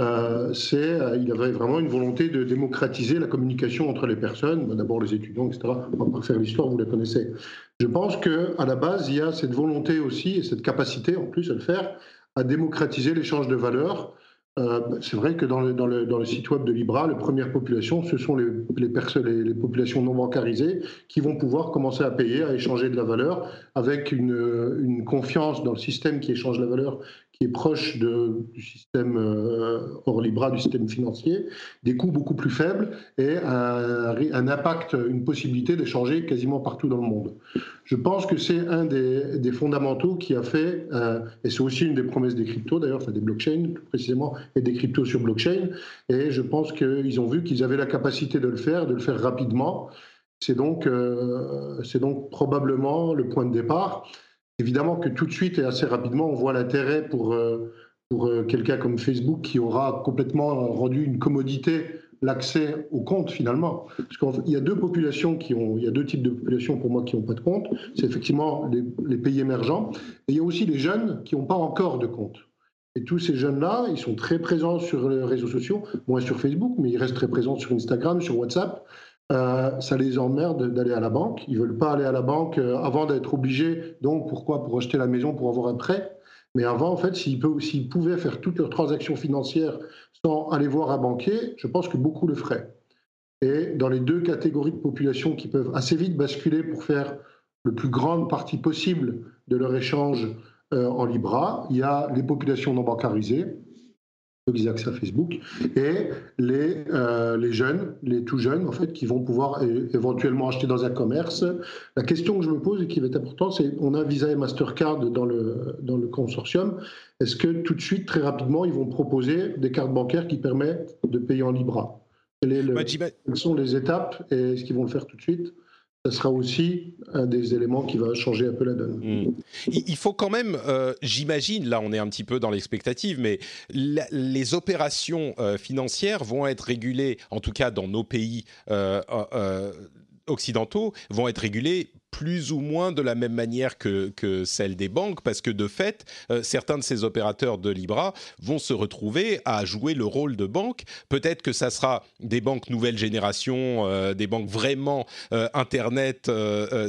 Euh, c'est, euh, il avait vraiment une volonté de démocratiser la communication entre les personnes, d'abord les étudiants, etc. On va pas faire l'histoire, vous la connaissez. Je pense que à la base, il y a cette volonté aussi et cette capacité en plus à le faire, à démocratiser l'échange de valeurs euh, c'est vrai que dans le, dans, le, dans le, site web de Libra, les premières populations, ce sont les, les personnes, les, les, populations non bancarisées qui vont pouvoir commencer à payer, à échanger de la valeur avec une, une confiance dans le système qui échange la valeur qui est proche du système euh, hors Libra, du système financier, des coûts beaucoup plus faibles et un, impact, une possibilité d'échanger quasiment partout dans le monde. Je pense que c'est un des, fondamentaux qui a fait, euh, et c'est aussi une des promesses des cryptos d'ailleurs, enfin des blockchains plus précisément, et des cryptos sur blockchain, et je pense qu'ils ont vu qu'ils avaient la capacité de le faire, de le faire rapidement. C'est donc, euh, c'est donc probablement le point de départ. Évidemment que tout de suite et assez rapidement, on voit l'intérêt pour, euh, pour euh, quelqu'un comme Facebook qui aura complètement rendu une commodité l'accès au compte finalement. Parce qu'il y a deux populations qui ont, il y a deux types de populations pour moi qui n'ont pas de compte. C'est effectivement les, les, pays émergents et il y a aussi les jeunes qui n'ont pas encore de compte. Et tous ces jeunes-là, ils sont très présents sur les réseaux sociaux, moins sur Facebook, mais ils restent très présents sur Instagram, sur WhatsApp. Euh, ça les emmerde d'aller à la banque. Ils veulent pas aller à la banque euh, avant d'être obligés. Donc pourquoi? Pour acheter la maison, pour avoir un prêt. Mais avant, en fait, s'ils, pouvaient faire toutes leurs transactions financières sans aller voir un banquier, je pense que beaucoup le feraient. Et dans les deux catégories de population qui peuvent assez vite basculer pour faire le plus grande partie possible de leur échange euh, en Libra, il y a les populations non bancarisées, qui accès à Facebook, et les, euh, les jeunes, les tout jeunes, en fait, qui vont pouvoir éventuellement acheter dans un commerce. La question que je me pose et qui va être importante, c'est on a Visa et Mastercard dans le, dans le consortium. Est-ce que tout de suite, très rapidement, ils vont proposer des cartes bancaires qui permettent de payer en Libra? Bah, Quelles sont les étapes et est-ce qu'ils vont le faire tout de suite? Ça sera aussi un des éléments qui va changer un peu la donne. Hmm. Il faut quand même, euh, j'imagine, là on est un petit peu dans l'expectative, mais les opérations euh, financières vont être régulées, en tout cas dans nos pays euh, occidentaux, vont être régulées plus ou moins de la même manière que, que celle des banques, parce que de fait, euh, certains de ces opérateurs de Libra vont se retrouver à jouer le rôle de banque. Peut-être que ça sera des banques nouvelle génération, euh, des banques vraiment euh, Internet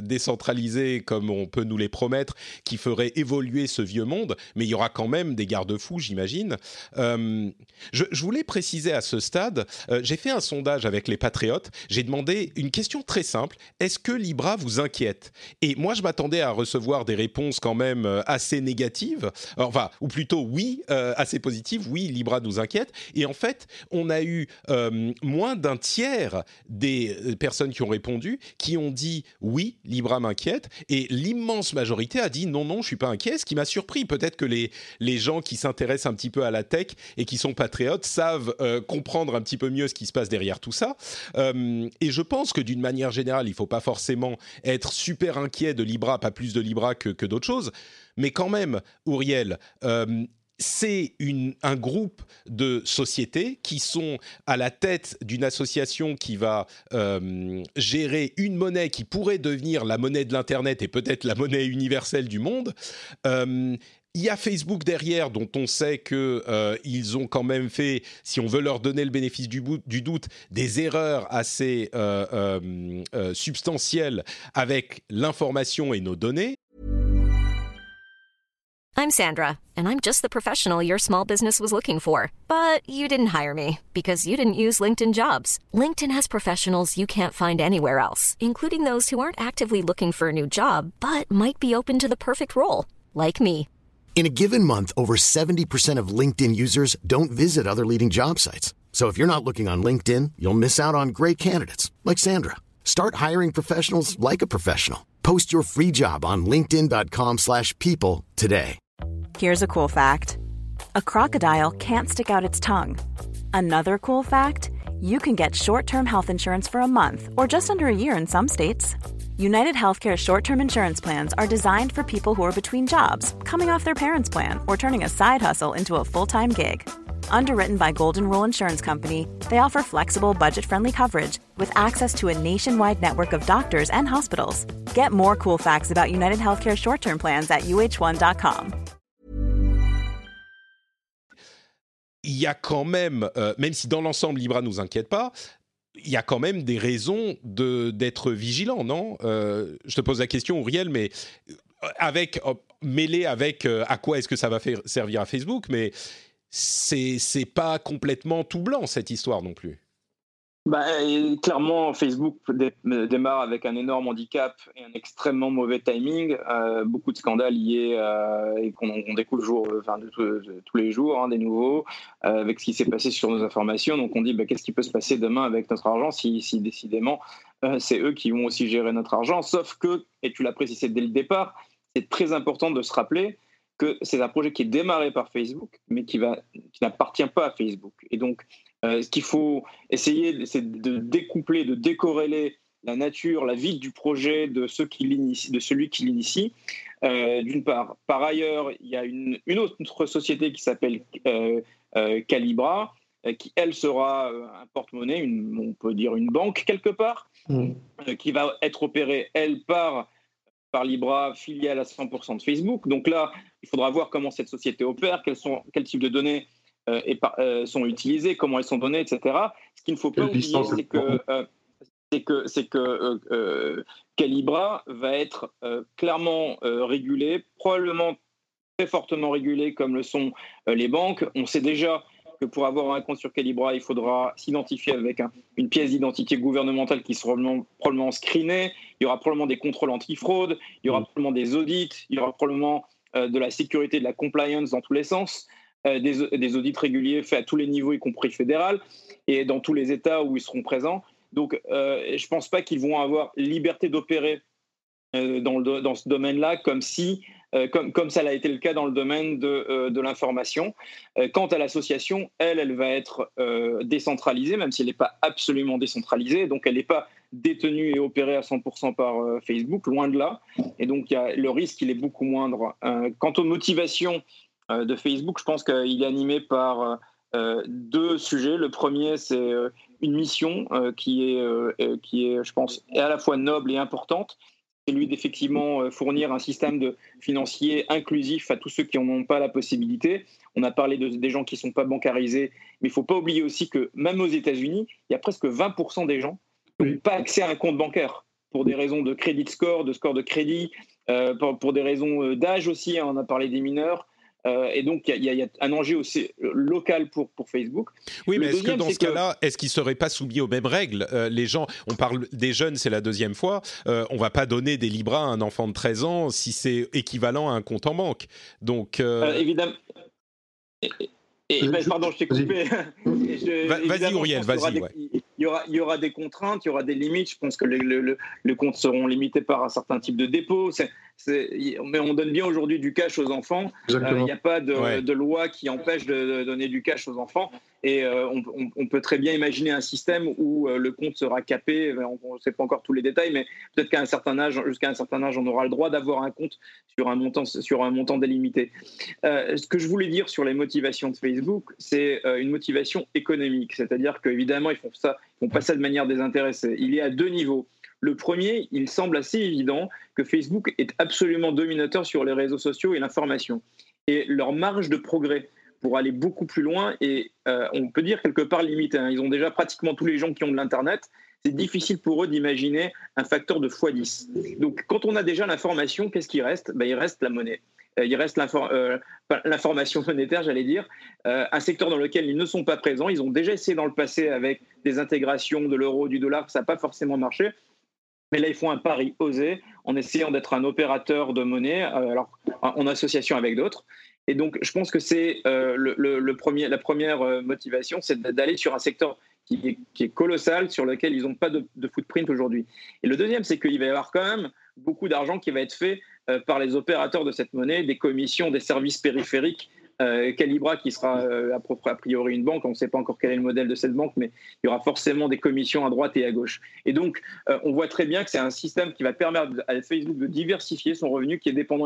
décentralisées, comme on peut nous les promettre, qui feraient évoluer ce vieux monde, mais il y aura quand même des garde-fous, j'imagine. Je, je, voulais préciser à ce stade, j'ai fait un sondage avec les patriotes, j'ai demandé une question très simple, est-ce que Libra vous inquiète? Et moi, je m'attendais à recevoir des réponses quand même euh, assez négatives, enfin, ou plutôt oui, euh, assez positives. Oui, Libra nous inquiète. Et en fait, on a eu euh, moins d'un tiers des personnes qui ont répondu qui ont dit oui, Libra m'inquiète. Et l'immense majorité a dit non, non, je suis pas inquiet. Ce qui m'a surpris. Peut-être que les, les gens qui s'intéressent un petit peu à la tech et qui sont patriotes savent comprendre un petit peu mieux ce qui se passe derrière tout ça. et je pense que d'une manière générale, il ne faut pas forcément être super inquiet de Libra, pas plus de Libra que, d'autres choses. Mais quand même, Uriel, euh, c'est un groupe de sociétés qui sont à la tête d'une association qui va euh, gérer une monnaie qui pourrait devenir la monnaie de l'Internet et peut-être la monnaie universelle du monde. Euh, il y a Facebook derrière, dont on sait qu'ils euh, ont quand même fait, si on veut leur donner le bénéfice du, du doute, des erreurs assez euh, euh, euh, substantielles avec l'information et nos données. I'm Sandra, and I'm just the professional your small business was looking for. But you didn't hire me because you didn't use LinkedIn Jobs. LinkedIn has professionals you can't find anywhere else, including those who aren't actively looking for a new job but might be open to the perfect role, like me. In a given month, over 70% of LinkedIn users don't visit other leading job sites. So if you're not looking on LinkedIn, you'll miss out on great candidates like Sandra. Start hiring professionals like a professional. Post your free job on linkedin.com/people today. Here's a cool fact. A crocodile can't stick out its tongue. Another cool fact, you can get short-term health insurance for a month or just under a year in some states. United Healthcare short term insurance plans are designed for people who are between jobs, coming off their parents' plan, or turning a side hustle into a full time gig. Underwritten by Golden Rule Insurance Company, they offer flexible, budget friendly coverage with access to a nationwide network of doctors and hospitals. Get more cool facts about United Healthcare short term plans at uh1.com. Il y a quand même, euh, même si dans l'ensemble Libra nous inquiète pas, il y a quand même des raisons d'être vigilant, non? Euh, Je te pose la question, Uriel, mais euh, avec euh, mêlé avec à quoi est-ce que ça va faire, servir à Facebook, mais c'est pas complètement tout blanc cette histoire non plus bah, clairement, Facebook démarre avec un énorme handicap et un extrêmement mauvais timing. Euh, beaucoup de scandales liés euh, et qu'on découvre de, tous les jours, hein, des nouveaux, euh, avec ce qui s'est passé sur nos informations. Donc on dit bah, qu'est-ce qui peut se passer demain avec notre argent si, si décidément c'est eux qui vont aussi gérer notre argent? Sauf que, et tu l'as précisé dès le départ, c'est très important de se rappeler que c'est un projet qui est démarré par Facebook, mais qui, va, qui n'appartient pas à Facebook. Et donc, euh, ce qu'il faut essayer, c'est de découpler, de décorréler la nature, la vie du projet de, ceux qui de celui qui l'initie. Euh, d'une part. Par ailleurs, il y a une, autre société qui s'appelle euh, Calibra, qui, elle, sera un porte-monnaie, on peut dire une banque quelque part, mmh. qui va être opérée, elle, par par Libra, filiale à 100% de Facebook. Donc là, il faudra voir comment cette société opère, quels sont, quel type de données euh, euh, sont utilisées, comment elles sont données, etc. Ce qu'il ne faut pas oublier, c'est que, euh, c'est que, c'est que Calibra va être clairement régulé, probablement très fortement régulé comme le sont les banques. On sait déjà que pour avoir un compte sur Calibra, il faudra s'identifier avec une pièce d'identité gouvernementale qui sera probablement, probablement screenée. Il y aura probablement des contrôles antifraude, il y aura mm. probablement des audits, il y aura probablement euh, de la sécurité, de la compliance dans tous les sens, euh, des, audits réguliers faits à tous les niveaux, y compris fédéral, et dans tous les États où ils seront présents. Donc, euh, je ne pense pas qu'ils vont avoir liberté d'opérer dans, dans, ce domaine-là, comme si euh, comme, ça a été le cas dans le domaine de, euh, l'information. Euh, quant à l'association, elle, elle va être décentralisée, même si elle n'est pas absolument décentralisée, donc elle n'est pas détenue et opérée à 100% par Facebook, loin de là. Et donc y a, le risque, il est beaucoup moindre. quant aux motivations de Facebook, je pense qu'il est animé par deux sujets. Le premier, c'est une mission qui, est, qui est, je pense, à la fois noble et importante celui d'effectivement euh, fournir un système de financier inclusif à tous ceux qui n'en ont pas la possibilité. On a parlé de, des gens qui ne sont pas bancarisés, mais il ne faut pas oublier aussi que même aux États-Unis, il y a presque 20% des gens qui n'ont pas accès à un compte bancaire pour des raisons de crédit score, de score de crédit, euh, pour, des raisons euh, d'âge aussi, hein, on a parlé des mineurs. Euh, et donc, il y, a un enjeu aussi local pour, pour Facebook. Oui, mais est-ce que dans ce cas-là, est-ce qu'ils ne seraient pas soumis aux mêmes règles? Les gens, on parle des jeunes, c'est la deuxième fois. on ne va pas donner des Libras à un enfant de 13 ans si c'est équivalent à un compte en banque. Donc, évidemment. Et, ben, pardon, je t'ai coupé. Vas-y, Auriel, vas-y. Il, y aura, il y aura des contraintes, il y aura des limites. Je pense que les, les comptes seront limités par un certain type de dépôt mais on donne bien aujourd'hui du cash aux enfants. Euh, il n'y a pas de, loi qui empêche de, donner du cash aux enfants. Et euh, on, peut très bien imaginer un système où euh, le compte sera capé. On ne sait pas encore tous les détails, mais peut-être qu'à un certain âge, jusqu'à un certain âge, on aura le droit d'avoir un compte sur un montant, sur un montant délimité. ce que je voulais dire sur les motivations de Facebook, c'est une motivation économique. C'est-à-dire qu'évidemment, ils font ça, ils font pas ça de manière désintéressée. Il est à deux niveaux. Le premier, il semble assez évident que Facebook est absolument dominateur sur les réseaux sociaux et l'information. Et leur marge de progrès pour aller beaucoup plus loin est, euh, on peut dire, quelque part limitée. Hein. Ils ont déjà pratiquement tous les gens qui ont de l'Internet. C'est difficile pour eux d'imaginer un facteur de x10. Donc, quand on a déjà l'information, qu'est-ce qui reste? Ben, Il reste la monnaie. Euh, il reste euh, l'information monétaire, j'allais dire, un secteur dans lequel ils ne sont pas présents. Ils ont déjà essayé dans le passé avec des intégrations de l'euro, du dollar, ça n'a pas forcément marché. Mais là, ils font un pari osé en essayant d'être un opérateur de monnaie, euh, alors en association avec d'autres. Et donc, je pense que c'est euh, le, la première euh, motivation, c'est d'aller sur un secteur qui est, colossal, sur lequel ils n'ont pas de, footprint aujourd'hui. Et le deuxième, c'est qu'il va y avoir quand même beaucoup d'argent qui va être fait par les opérateurs de cette monnaie, des commissions, des services périphériques euh, Calibra qui sera euh, a priori une banque, on ne sait pas encore quel est le modèle de cette banque, mais il y aura forcément des commissions à droite et à gauche. Et donc, euh, on voit très bien que c'est un système qui va permettre à Facebook de diversifier son revenu qui est dépendant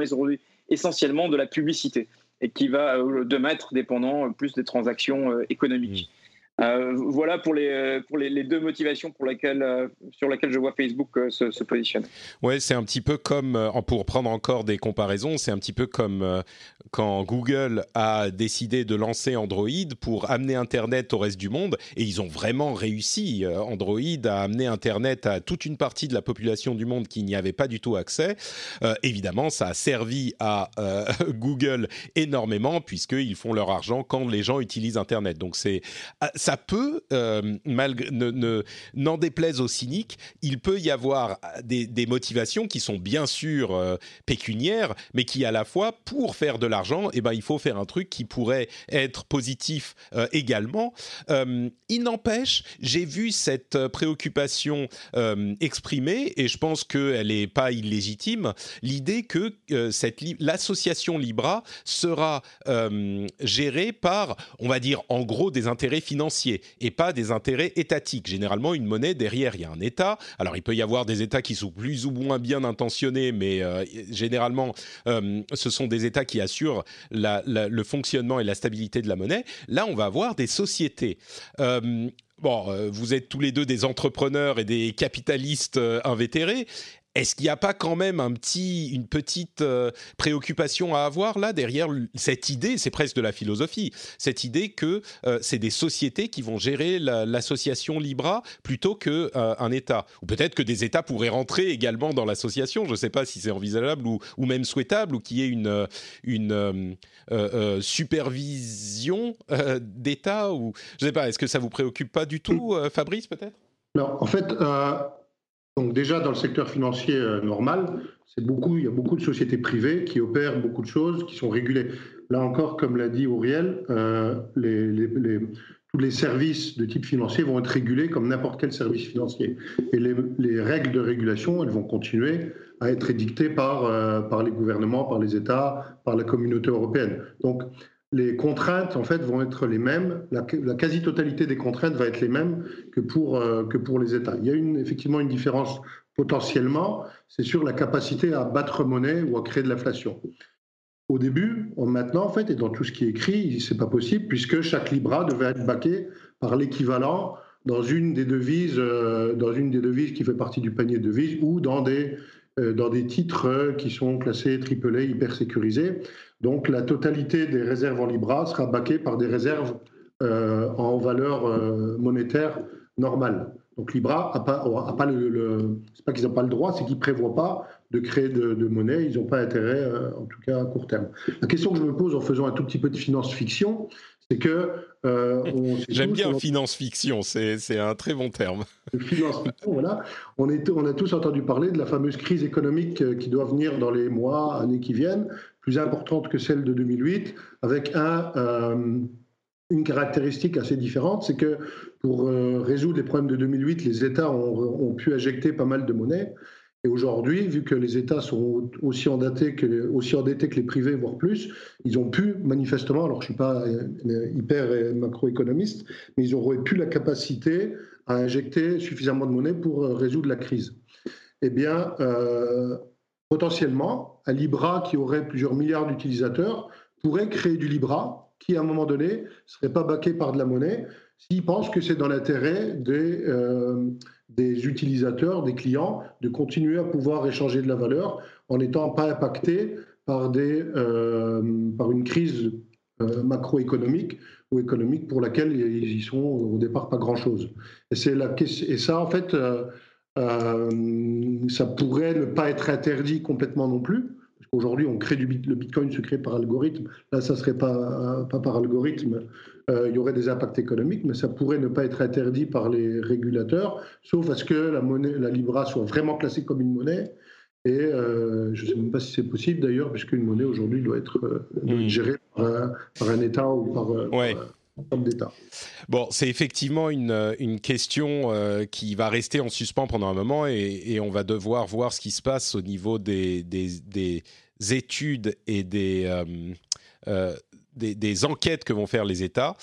essentiellement de la publicité et qui va demain être dépendant plus des transactions économiques. Euh, voilà pour les, pour les, deux motivations pour lesquelles, euh, sur lesquelles je vois Facebook euh, se, positionner. Ouais, c'est un petit peu comme, pour prendre encore des comparaisons, c'est un petit peu comme quand Google a décidé de lancer Android pour amener Internet au reste du monde, et ils ont vraiment réussi. Android a amené Internet à toute une partie de la population du monde qui n'y avait pas du tout accès. évidemment, ça a servi à Google énormément puisqu'ils font leur argent quand les gens utilisent Internet. Donc c'est ça peut, euh, malgré, ne, n'en déplaise aux cyniques, il peut y avoir des, motivations qui sont bien sûr euh, pécuniaires, mais qui à la fois, pour faire de l'argent, eh ben, il faut faire un truc qui pourrait être positif euh, également. il n'empêche, j'ai vu cette préoccupation exprimée, et je pense qu'elle n'est pas illégitime, l'idée que cette l'association Libra sera gérée par, on va dire, en gros, des intérêts financiers et pas des intérêts étatiques. Généralement, une monnaie, derrière, il y a un État. Alors, il peut y avoir des États qui sont plus ou moins bien intentionnés, mais euh, généralement, euh, ce sont des États qui assurent le fonctionnement et la stabilité de la monnaie. Là, on va avoir des sociétés. Euh, bon, vous êtes tous les deux des entrepreneurs et des capitalistes invétérés. Est-ce qu'il n'y a pas quand même un petit, une petite euh, préoccupation à avoir là derrière cette idée, c'est presque de la philosophie, cette idée que euh, c'est des sociétés qui vont gérer l'association Libra plutôt qu'un euh, État? Ou peut-être que des États pourraient rentrer également dans l'association, je ne sais pas si c'est envisageable ou, même souhaitable, ou qu'il y ait une, une supervision d'État, ou je ne sais pas, est-ce que ça vous préoccupe pas du tout, Fabrice, peut-être? Non, en fait, donc déjà dans le secteur financier euh, normal, c'est beaucoup, il y a beaucoup de sociétés privées qui opèrent beaucoup de choses, qui sont régulées. Là encore, comme l'a dit Auriel, euh, tous les services de type financier vont être régulés comme n'importe quel service financier. Et les, règles de régulation, elles vont continuer à être édictées par, euh, par les gouvernements, par les États, par la communauté européenne. Donc les contraintes en fait vont être les mêmes, la, quasi-totalité des contraintes va être les mêmes que pour, euh, que pour les États. Il y a une, effectivement une différence potentiellement, c'est sur la capacité à battre monnaie ou à créer de l'inflation. Au début, maintenant en fait, et dans tout ce qui est écrit, c'est pas possible puisque chaque libra devait être baqué par l'équivalent dans une des devises, euh, dans une des devises qui fait partie du panier de devises ou dans des euh, dans des titres qui sont classés AAA hyper sécurisés. Donc la totalité des réserves en Libra sera baquée par des réserves euh, en valeur euh, monétaire normale. Donc Libra a pas, a pas le, c'est pas qu'ils n'ont pas le droit, c'est qu'ils prévoient pas de créer de, monnaie. Ils n'ont pas intérêt, euh, en tout cas à court terme. La question que je me pose en faisant un tout petit peu de finance fiction, c'est que euh, j'aime bien finance fiction, c'est un très bon terme. Finance fiction, voilà. On, est, on a tous entendu parler de la fameuse crise économique qui doit venir dans les mois, années qui viennent, plus importante que celle de 2008, avec un une caractéristique assez différente, c'est que pour euh, résoudre les problèmes de 2008, les États ont, pu injecter pas mal de monnaie. Et aujourd'hui, vu que les États sont aussi endettés, que, les privés, voire plus, ils ont pu, manifestement, alors je ne suis pas euh, hyper macroéconomiste, mais ils auraient pu la capacité à injecter suffisamment de monnaie pour euh, résoudre la crise. Eh bien, potentiellement, un Libra qui aurait plusieurs milliards d'utilisateurs pourrait créer du Libra qui, à un moment donné, ne serait pas baqué par de la monnaie s'ils pensent que c'est dans l'intérêt des, euh, des utilisateurs, des clients, de continuer à pouvoir échanger de la valeur en n'étant pas impactés par, euh, une crise euh, macroéconomique ou économique pour laquelle ils y sont au départ pas grand-chose. Et, et ça, en fait, ça pourrait ne pas être interdit complètement non plus, Aujourd'hui, on crée du le Bitcoin se crée par algorithme. Là, ça serait pas pas par algorithme. Euh, il y aurait des impacts économiques, mais ça pourrait ne pas être interdit par les régulateurs, sauf à ce que la monnaie, la Libra, soit vraiment classée comme une monnaie. Et euh, je ne sais même pas si c'est possible d'ailleurs, puisqu'une monnaie aujourd'hui doit être, euh, hmm. gérée par un, État ou par, ouais. Bon, c'est effectivement une, euh, une question euh, qui va rester en suspens pendant un moment et, on va devoir voir ce qui se passe au niveau des, des, études et des, euh, des, enquêtes que vont faire les États.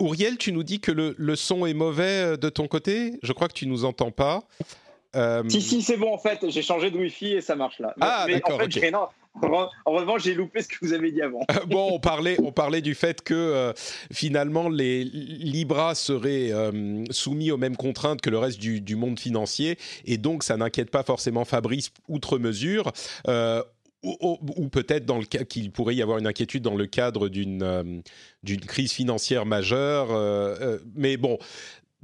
Uriel, tu nous dis que le, le, son est mauvais de ton côté? Je crois que tu nous entends pas. Si, si, c'est bon en fait, j'ai changé de Wi-Fi et ça marche là. Ah, d'accord. En fait, en revanche, j'ai loupé ce que vous avez dit avant. bon, on parlait, on parlait du fait que euh, finalement les Libra seraient euh, soumis aux mêmes contraintes que le reste du, monde financier, et donc ça n'inquiète pas forcément Fabrice outre mesure. Euh, ou, peut-être dans le cas qu'il pourrait y avoir une inquiétude dans le cadre d'une d'une crise financière majeure. mais bon,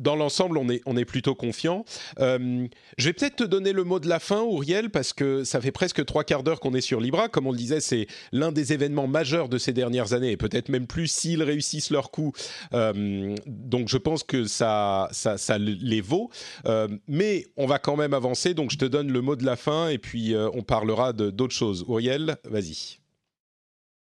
dans l'ensemble, on est, on est plutôt confiant. Euh, je vais peut-être te donner le mot de la fin, Uriel, parce que ça fait presque trois quarts d'heure qu'on est sur Libra. Comme on le disait, c'est l'un des événements majeurs de ces dernières années, et peut-être même plus s'ils réussissent leur coup. Euh, donc je pense que ça, ça, ça les vaut. Euh, mais on va quand même avancer, donc je te donne le mot de la fin, et puis on parlera d'autres choses. Uriel, vas-y.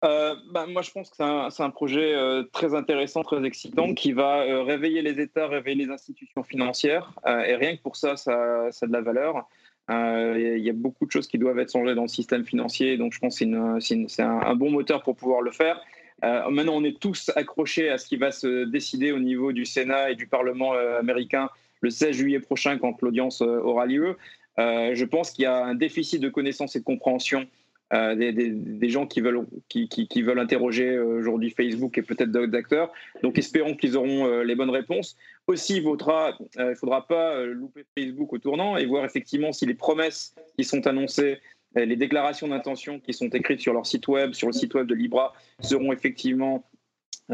Euh, bah, moi, je pense que c'est un, projet euh, très intéressant, très excitant, qui va euh, réveiller les États, réveiller les institutions financières. et rien que pour ça, ça, a de la valeur. Il y a beaucoup de choses qui doivent être changées dans le système financier. Donc, je pense que c'est un, un, bon moteur pour pouvoir le faire. maintenant, on est tous accrochés à ce qui va se décider au niveau du Sénat et du Parlement américain le 16 juillet prochain, quand l'audience aura lieu. je pense qu'il y a un déficit de connaissances et de compréhension euh, des, gens qui veulent, qui, veulent interroger euh, aujourd'hui Facebook et peut-être d'autres acteurs. Donc espérons qu'ils auront euh, les bonnes réponses. Aussi, il ne faudra pas louper Facebook au tournant et voir effectivement si les promesses qui sont annoncées, les déclarations d'intention qui sont écrites sur leur site web, sur le site web de Libra, seront effectivement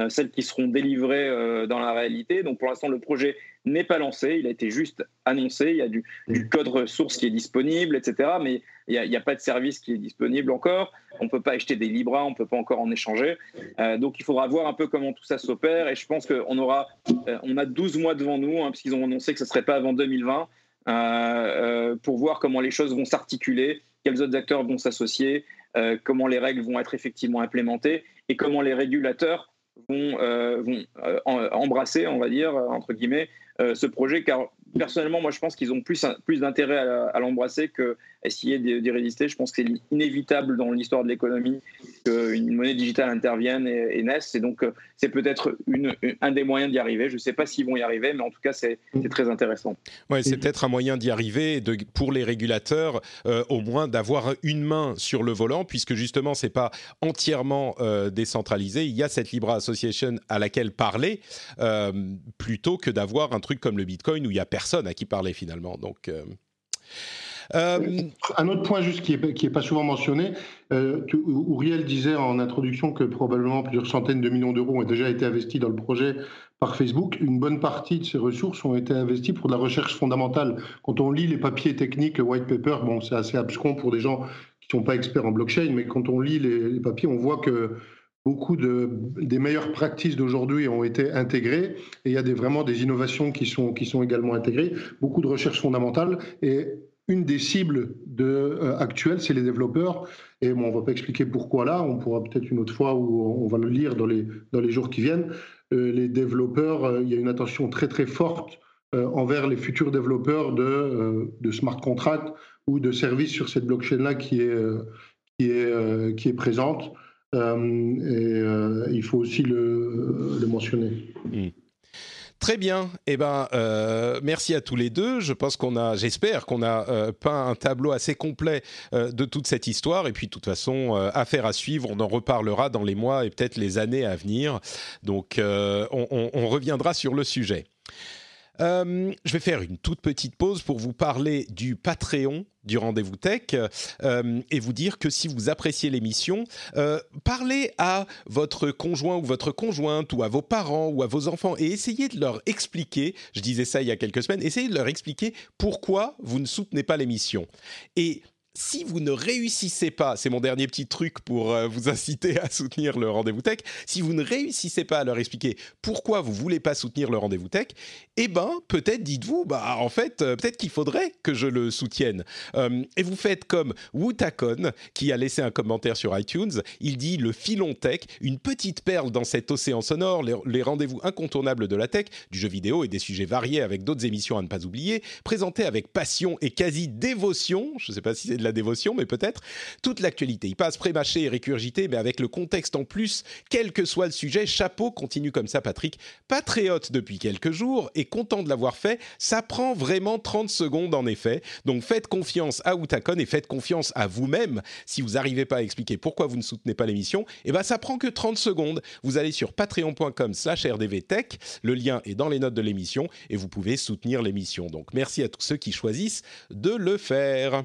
celles qui seront délivrées dans la réalité. Donc pour l'instant, le projet n'est pas lancé, il a été juste annoncé, il y a du, code ressource qui est disponible, etc. Mais il n'y a, pas de service qui est disponible encore. On ne peut pas acheter des Libra, on ne peut pas encore en échanger. Euh, donc il faudra voir un peu comment tout ça s'opère. Et je pense qu'on aura, euh, on a 12 mois devant nous, hein, puisqu'ils ont annoncé que ce ne serait pas avant 2020, euh, pour voir comment les choses vont s'articuler, quels autres acteurs vont s'associer, comment les règles vont être effectivement implémentées et comment les régulateurs vont, vont embrasser, on va dire, entre guillemets, ce projet, car personnellement, moi, je pense qu'ils ont plus, plus d'intérêt à, l'embrasser que essayer d'y résister. Je pense que c'est inévitable dans l'histoire de l'économie qu'une monnaie digitale intervienne et, naisse. Et donc, euh, c'est peut-être un des moyens d'y arriver. Je ne sais pas s'ils vont y arriver, mais en tout cas, c'est très intéressant. Ouais, c'est peut-être un moyen d'y arriver pour les régulateurs, euh, au moins d'avoir une main sur le volant, puisque justement, c'est pas entièrement euh, décentralisé. Il y a cette Libra Association à laquelle parler, plutôt que d'avoir un truc comme le Bitcoin où il y a personne à qui parler finalement. Donc Un autre point juste qui n'est qui est pas souvent mentionné, euh, Uriel disait en introduction que probablement plusieurs centaines de millions d'euros ont déjà été investis dans le projet par Facebook. Une bonne partie de ces ressources ont été investies pour de la recherche fondamentale. Quand on lit les papiers techniques, le white paper, bon, c'est assez abscon pour des gens qui ne sont pas experts en blockchain, mais quand on lit les, papiers, on voit que beaucoup de, des meilleures pratiques d'aujourd'hui ont été intégrées et il y a vraiment des innovations qui sont, qui sont également intégrées, beaucoup de recherche fondamentale et une des cibles euh, actuelles, c'est les développeurs. Et bon, on ne va pas expliquer pourquoi là, on pourra peut-être une autre fois où on va le lire dans les, dans les jours qui viennent. Euh, les développeurs, euh, il y a une attention très très forte envers les futurs développeurs de, de smart contracts ou de services sur cette blockchain-là qui est, qui, est, qui est présente. Et il faut aussi le, mentionner. Mmh. Très bien. Eh ben, euh, merci à tous les deux. Je pense qu'on a, j'espère qu'on a euh, peint un tableau assez complet euh, de toute cette histoire. Et puis, de toute façon, affaire à suivre. On en reparlera dans les mois et peut-être les années à venir. Donc, on, reviendra sur le sujet. Euh, je vais faire une toute petite pause pour vous parler du Patreon du rendez-vous tech euh, et vous dire que si vous appréciez l'émission, euh, parlez à votre conjoint ou votre conjointe ou à vos parents ou à vos enfants et essayez de leur expliquer, je disais ça il y a quelques semaines, essayez de leur expliquer pourquoi vous ne soutenez pas l'émission. Si vous ne réussissez pas, c'est mon dernier petit truc pour euh, vous inciter à soutenir le rendez-vous tech, si vous ne réussissez pas à leur expliquer pourquoi vous voulez pas soutenir le rendez-vous tech, eh ben peut-être dites-vous, bah en fait euh, peut-être qu'il faudrait que je le soutienne. Euh, et vous faites comme Wutakon qui a laissé un commentaire sur iTunes. Il dit le filon tech, une petite perle dans cet océan sonore, les, rendez-vous incontournables de la tech, du jeu vidéo et des sujets variés avec d'autres émissions à ne pas oublier, présentés avec passion et quasi dévotion. Je ne sais pas si c'est de la dévotion, mais peut-être toute l'actualité. Il passe pré-mâché et récurgité, mais avec le contexte en plus, quel que soit le sujet, chapeau, continue comme ça Patrick, patriote depuis quelques jours et content de l'avoir fait, ça prend vraiment 30 secondes en effet. Donc faites confiance à Outakon et faites confiance à vous-même. Si vous n'arrivez pas à expliquer pourquoi vous ne soutenez pas l'émission, eh ben ça prend que 30 secondes. Vous allez sur patreon.com slash rdvtech, le lien est dans les notes de l'émission et vous pouvez soutenir l'émission. Donc merci à tous ceux qui choisissent de le faire.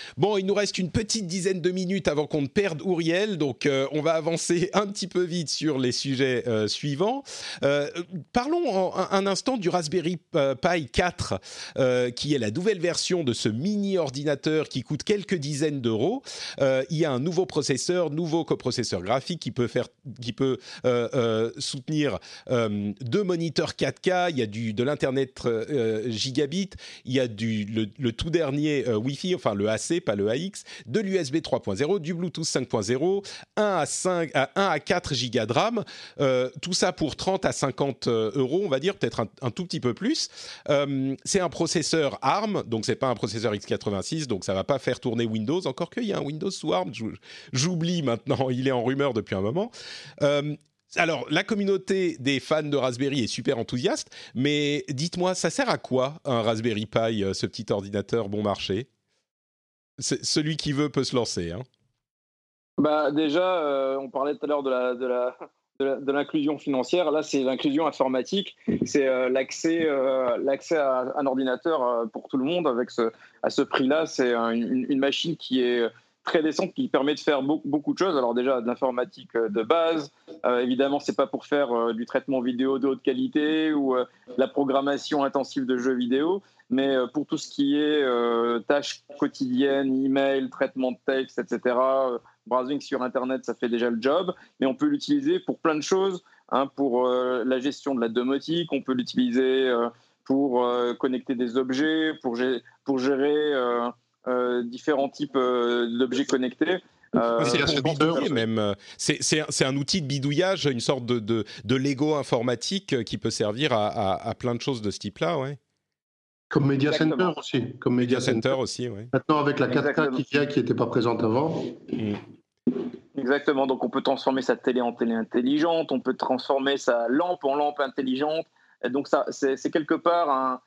Bon, il nous reste une petite dizaine de minutes avant qu'on ne perde Ouriel, donc euh, on va avancer un petit peu vite sur les sujets euh, suivants. Euh, parlons un, instant du Raspberry Pi 4, qui est la nouvelle version de ce mini ordinateur qui coûte quelques dizaines d'euros. il y a un nouveau processeur, nouveau coprocesseur graphique qui peut faire, qui peut soutenir deux moniteurs 4K. Il y a du de l'internet gigabit, il y a du le, le tout dernier Wi-Fi, enfin le AC pas le AX, de l'USB 3.0, du Bluetooth 5.0, 1 à 5 à 1 à 4 gigas de RAM, euh, tout ça pour 30 à 50 euh, euros, on va dire peut-être un, tout petit peu plus. Euh, c'est un processeur ARM, donc c'est pas un processeur x86, donc ça va pas faire tourner Windows. Encore qu'il y a un Windows sous ARM, j'oublie maintenant, il est en rumeur depuis un moment. alors, la communauté des fans de Raspberry est super enthousiaste, mais dites-moi, ça sert à quoi un Raspberry Pi, ce petit ordinateur bon marché? Celui qui veut peut se lancer. Hein. Bah déjà, euh, on parlait tout à l'heure de la, de l'inclusion financière. Là, c'est l'inclusion informatique. C'est euh, l'accès, euh, l'accès à un ordinateur pour tout le monde avec ce, à ce prix-là. C'est une, machine qui est très décente qui permet de faire beaucoup, de choses. Alors déjà de l'informatique de base. évidemment, c'est pas pour faire du traitement vidéo de haute qualité ou la programmation intensive de jeux vidéo, mais euh, pour tout ce qui est euh, tâches quotidiennes, email, traitement de texte, etc., euh, browsing sur Internet, ça fait déjà le job. Mais on peut l'utiliser pour plein de choses, hein, pour la gestion de la domotique, on peut l'utiliser pour connecter des objets, pour, pour gérer différents types d'objets connectés. c'est un outil de bidouillage, une sorte de, de, Lego informatique qui peut servir à, à plein de choses de ce type-là, ouais. Comme Media Center aussi. Comme Media, Center, aussi, oui. Maintenant, avec la 4K qui vient, qui n'était pas présente avant. Mm. Exactement. Donc, on peut transformer sa télé en télé intelligente, on peut transformer sa lampe en lampe intelligente. Et donc, ça, c'est quelque part un,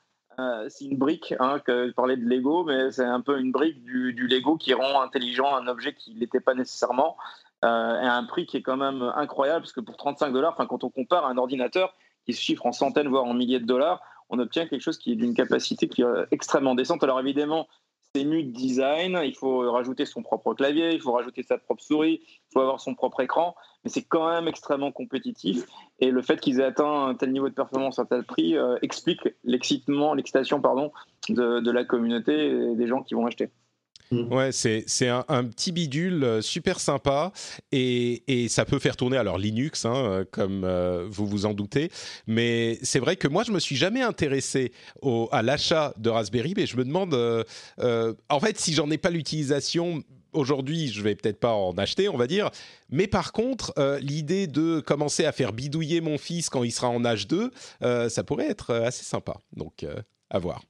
c'est une brique, hein, que je parlais de Lego, mais c'est un peu une brique du, Lego qui rend intelligent un objet qui n'était pas nécessairement, euh, à un prix qui est quand même incroyable, parce que pour 35 dollars, quand on compare un ordinateur qui se chiffre en centaines, voire en milliers de dollars, on obtient quelque chose qui est d'une capacité qui est extrêmement décente. Alors évidemment, c'est nu de design, il faut rajouter son propre clavier, il faut rajouter sa propre souris, il faut avoir son propre écran, mais c'est quand même extrêmement compétitif. Et le fait qu'ils aient atteint un tel niveau de performance à tel prix euh, explique l'excitement, l'excitation pardon, de la communauté et des gens qui vont acheter. Mm. Ouais, c'est un, un, petit bidule euh, super sympa et, et, ça peut faire tourner alors Linux, hein, euh, comme euh, vous vous en doutez. Mais c'est vrai que moi, je me suis jamais intéressé au, à l'achat de Raspberry, mais je me demande, en fait, si j'en ai pas l'utilisation. Aujourd'hui, je vais peut-être pas en acheter, on va dire. Mais par contre, l'idée de commencer à faire bidouiller mon fils quand il sera en âge 2, ça pourrait être assez sympa. Donc, à voir.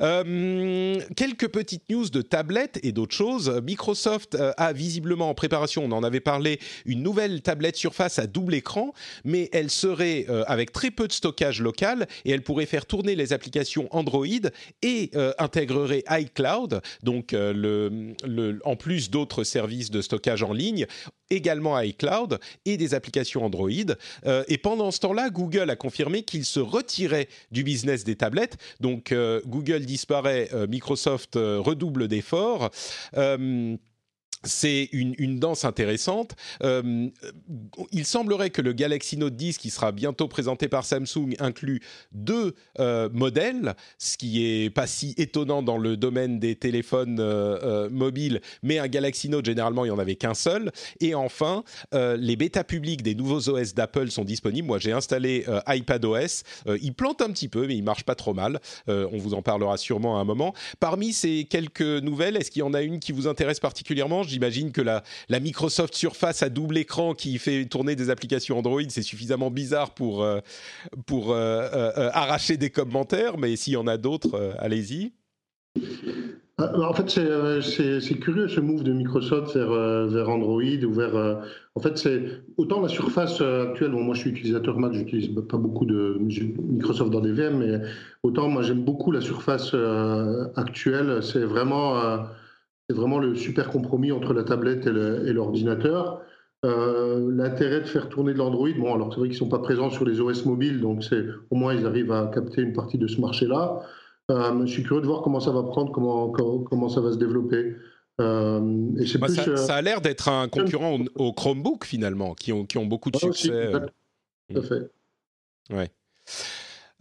Euh, quelques petites news de tablettes et d'autres choses. Microsoft euh, a visiblement en préparation, on en avait parlé, une nouvelle tablette Surface à double écran, mais elle serait euh, avec très peu de stockage local et elle pourrait faire tourner les applications Android et intégrerait iCloud, donc en plus d'autres services de stockage en ligne, également iCloud et des applications Android. et pendant ce temps-là, Google a confirmé qu'il se retirait du business des tablettes. Donc Google disparaît, euh, Microsoft euh, redouble d'efforts. C'est une, danse intéressante. Euh, il semblerait que le Galaxy Note 10, qui sera bientôt présenté par Samsung, inclut deux euh, modèles, ce qui est pas si étonnant dans le domaine des téléphones euh, mobiles, mais un Galaxy Note, généralement, il n'y en avait qu'un seul. Et enfin, les bêtas publics des nouveaux OS d'Apple sont disponibles. Moi, j'ai installé iPadOS. il plante un petit peu, mais il marche pas trop mal. on vous en parlera sûrement à un moment. Parmi ces quelques nouvelles, est-ce qu'il y en a une qui vous intéresse particulièrement? J'imagine que la, Microsoft Surface à double écran qui fait tourner des applications Android, c'est suffisamment bizarre pour, euh, pour euh, euh, arracher des commentaires, mais s'il y en a d'autres, allez-y. En fait, c'est curieux ce move de Microsoft vers, vers Android ou vers. en fait, c'est autant la surface actuelle. Moi, je suis utilisateur Mac, j'utilise pas beaucoup de Microsoft dans des VM, mais autant moi, j'aime beaucoup la surface actuelle. C'est vraiment c'est vraiment le super compromis entre la tablette et l'ordinateur. Euh, l'intérêt de faire tourner de l'Android, bon, alors c'est vrai qu'ils ne sont pas présents sur les OS mobiles, donc au moins ils arrivent à capter une partie de ce marché-là. Euh, je suis curieux de voir comment ça va prendre, comment, comment, ça va se développer. Euh, et bah, plus, ça, a l'air d'être un concurrent au, Chromebook finalement, qui ont, qui ont beaucoup de succès. tout à fait. Ouais.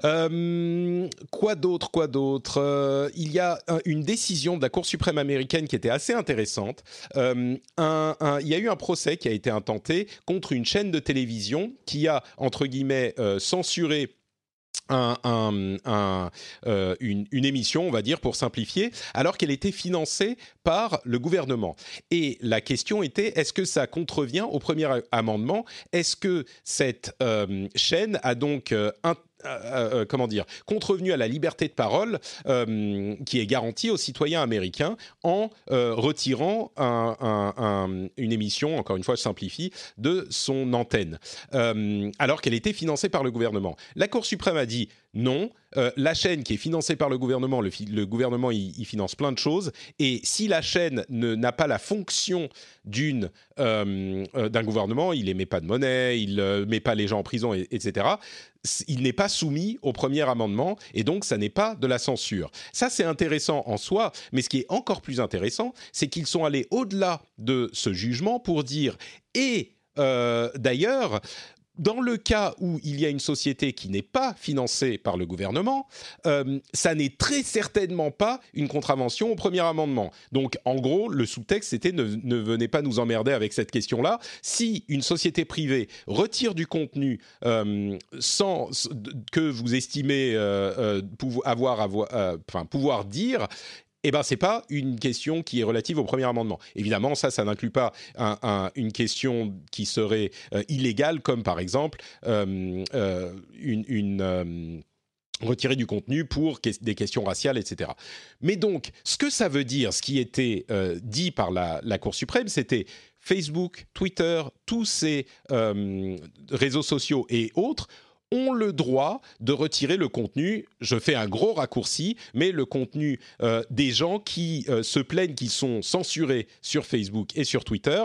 Euh, quoi d'autre Quoi d'autre? Euh, Il y a une décision de la Cour suprême américaine qui était assez intéressante. Euh, il y a eu un procès qui a été intenté contre une chaîne de télévision qui a, entre guillemets, censuré un, une, une, émission, on va dire, pour simplifier, alors qu'elle était financée par le gouvernement. Et la question était, est-ce que ça contrevient au premier amendement? Est-ce que cette chaîne a donc euh, euh, comment dire, contrevenu à la liberté de parole euh, qui est garantie aux citoyens américains en retirant une émission, encore une fois je simplifie, de son antenne, alors qu'elle était financée par le gouvernement. La Cour suprême a dit non, euh, la chaîne qui est financée par le gouvernement, le, gouvernement il, finance plein de choses, et si la chaîne n'a pas la fonction euh, euh, d'un gouvernement, il émet pas de monnaie, il ne met pas les gens en prison, etc. Il n'est pas soumis au premier amendement, et donc ça n'est pas de la censure. Ça c'est intéressant en soi, mais ce qui est encore plus intéressant, c'est qu'ils sont allés au-delà de ce jugement pour dire et d'ailleurs, dans le cas où il y a une société qui n'est pas financée par le gouvernement, euh, ça n'est très certainement pas une contravention au premier amendement. Donc, en gros, le sous-texte, c'était ne, venez pas nous emmerder avec cette question-là. Si une société privée retire du contenu euh, sans que vous estimez euh, avoir, avoir pouvoir dire, eh ben c'est pas une question qui est relative au premier amendement. Évidemment, ça, ça n'inclut pas une question qui serait euh, illégale, comme par exemple euh, euh, retirer du contenu pour des questions raciales, etc. Mais donc, ce que ça veut dire, ce qui était dit par la Cour suprême, c'était Facebook, Twitter, tous ces réseaux sociaux et autres ont le droit de retirer le contenu, je fais un gros raccourci, mais le contenu euh, des gens qui euh, se plaignent qu'ils sont censurés sur Facebook et sur Twitter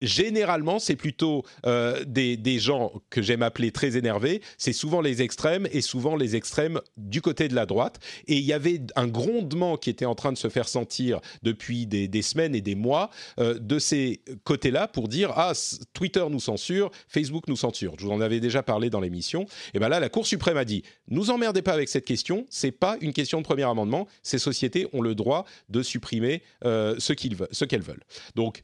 généralement, c'est plutôt euh, des, gens que j'aime appeler très énervés. C'est souvent les extrêmes et souvent les extrêmes du côté de la droite. Et il y avait un grondement qui était en train de se faire sentir depuis des, semaines et des mois euh, de ces côtés-là pour dire ah Twitter nous censure, Facebook nous censure. Je vous en avais déjà parlé dans l'émission. Et ben là, la Cour suprême a dit nous emmerdez pas avec cette question. C'est pas une question de premier amendement. Ces sociétés ont le droit de supprimer euh, ce qu'elles veulent. Donc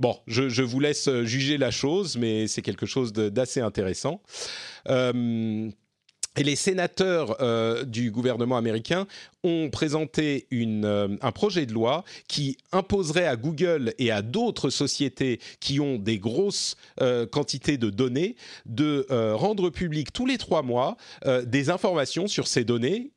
Bon, je, vous laisse juger la chose, mais c'est quelque chose d'assez intéressant. Euh, et les sénateurs euh, du gouvernement américain ont présenté une, euh, un projet de loi qui imposerait à Google et à d'autres sociétés qui ont des grosses euh, quantités de données de rendre public tous les trois mois des informations sur ces données,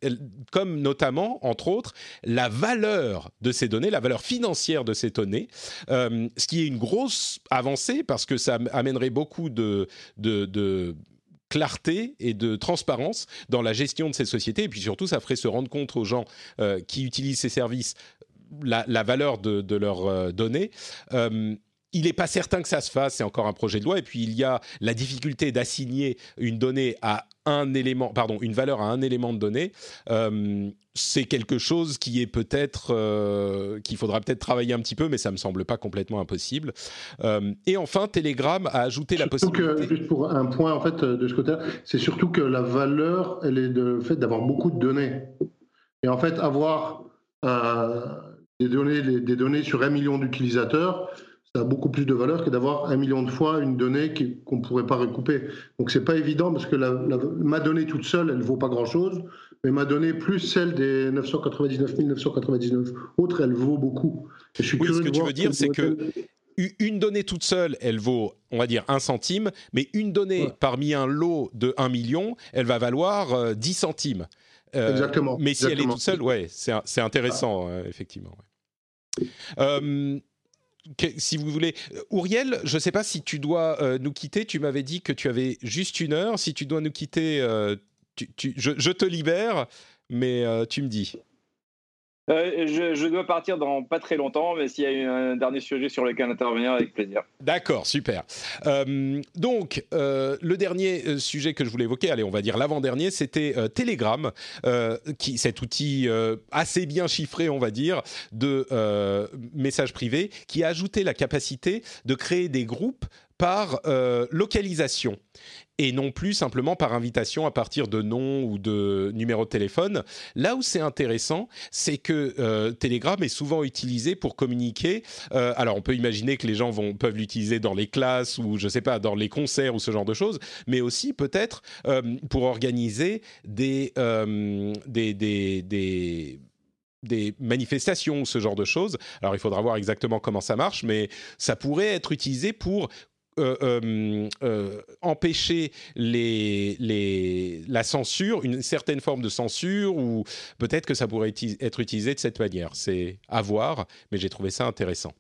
comme notamment, entre autres, la valeur de ces données, la valeur financière de ces données, ce qui est une grosse avancée parce que ça amènerait beaucoup de, de, de clarté et de transparence dans la gestion de ces sociétés. Et puis surtout, ça ferait se rendre compte aux gens euh, qui utilisent ces services la, valeur de, leurs euh, données. Euh, il n'est pas certain que ça se fasse, c'est encore un projet de loi. Et puis il y a la difficulté d'assigner une donnée à un élément, pardon, une valeur à un élément de données. Euh, c'est quelque chose qui est peut-être euh, qu'il faudra peut-être travailler un petit peu, mais ça me semble pas complètement impossible. Euh, et enfin, Telegram a ajouté la possibilité. Que, juste pour un point en fait de ce côté, c'est surtout que la valeur, elle est de fait d'avoir beaucoup de données. Et en fait, avoir des données, des données sur un million d'utilisateurs, ça a beaucoup plus de valeur que d'avoir un million de fois une donnée qu'on ne pourrait pas recouper. Donc c'est pas évident parce que ma donnée toute seule, elle ne vaut pas grand-chose, mais ma donnée plus celle des 999 999 autres, elle vaut beaucoup. je suis oui, ce que tu veux dire, c'est que une donnée toute seule, elle vaut, on va dire, un centime, mais une donnée parmi un lot de 1 million, elle va valoir 10 euh, centimes. Euh, exactement. Mais si elle est toute seule, ouais, c'est intéressant, euh, effectivement. Ouais si vous voulez. Ouriel, je ne sais pas si tu dois euh, nous quitter. Tu m'avais dit que tu avais juste une heure. Si tu dois nous quitter, euh, je, te libère, mais euh, tu me dis. Euh, je, dois partir dans pas très longtemps, mais s'il y a un dernier sujet sur lequel intervenir, avec plaisir. D'accord, super. Euh, donc, euh, le dernier sujet que je voulais évoquer, allez, on va dire l'avant-dernier, c'était Telegram, qui, cet outil assez bien chiffré, on va dire, de messages privés, qui a ajouté la capacité de créer des groupes par localisation et non plus simplement par invitation à partir de nom ou de numéro de téléphone. Là où c'est intéressant, c'est que euh, Telegram est souvent utilisé pour communiquer. Euh, alors, on peut imaginer que les gens vont, peuvent l'utiliser dans les classes ou, je sais pas, dans les concerts ou ce genre de choses, mais aussi peut-être euh, pour organiser des, des, des, des des manifestations ou ce genre de choses. Alors il faudra voir exactement comment ça marche, mais ça pourrait être utilisé pour euh, euh, euh, empêcher la censure, une certaine forme de censure, ou peut-être que ça pourrait être utilisé de cette manière. C'est à voir, mais j'ai trouvé ça intéressant.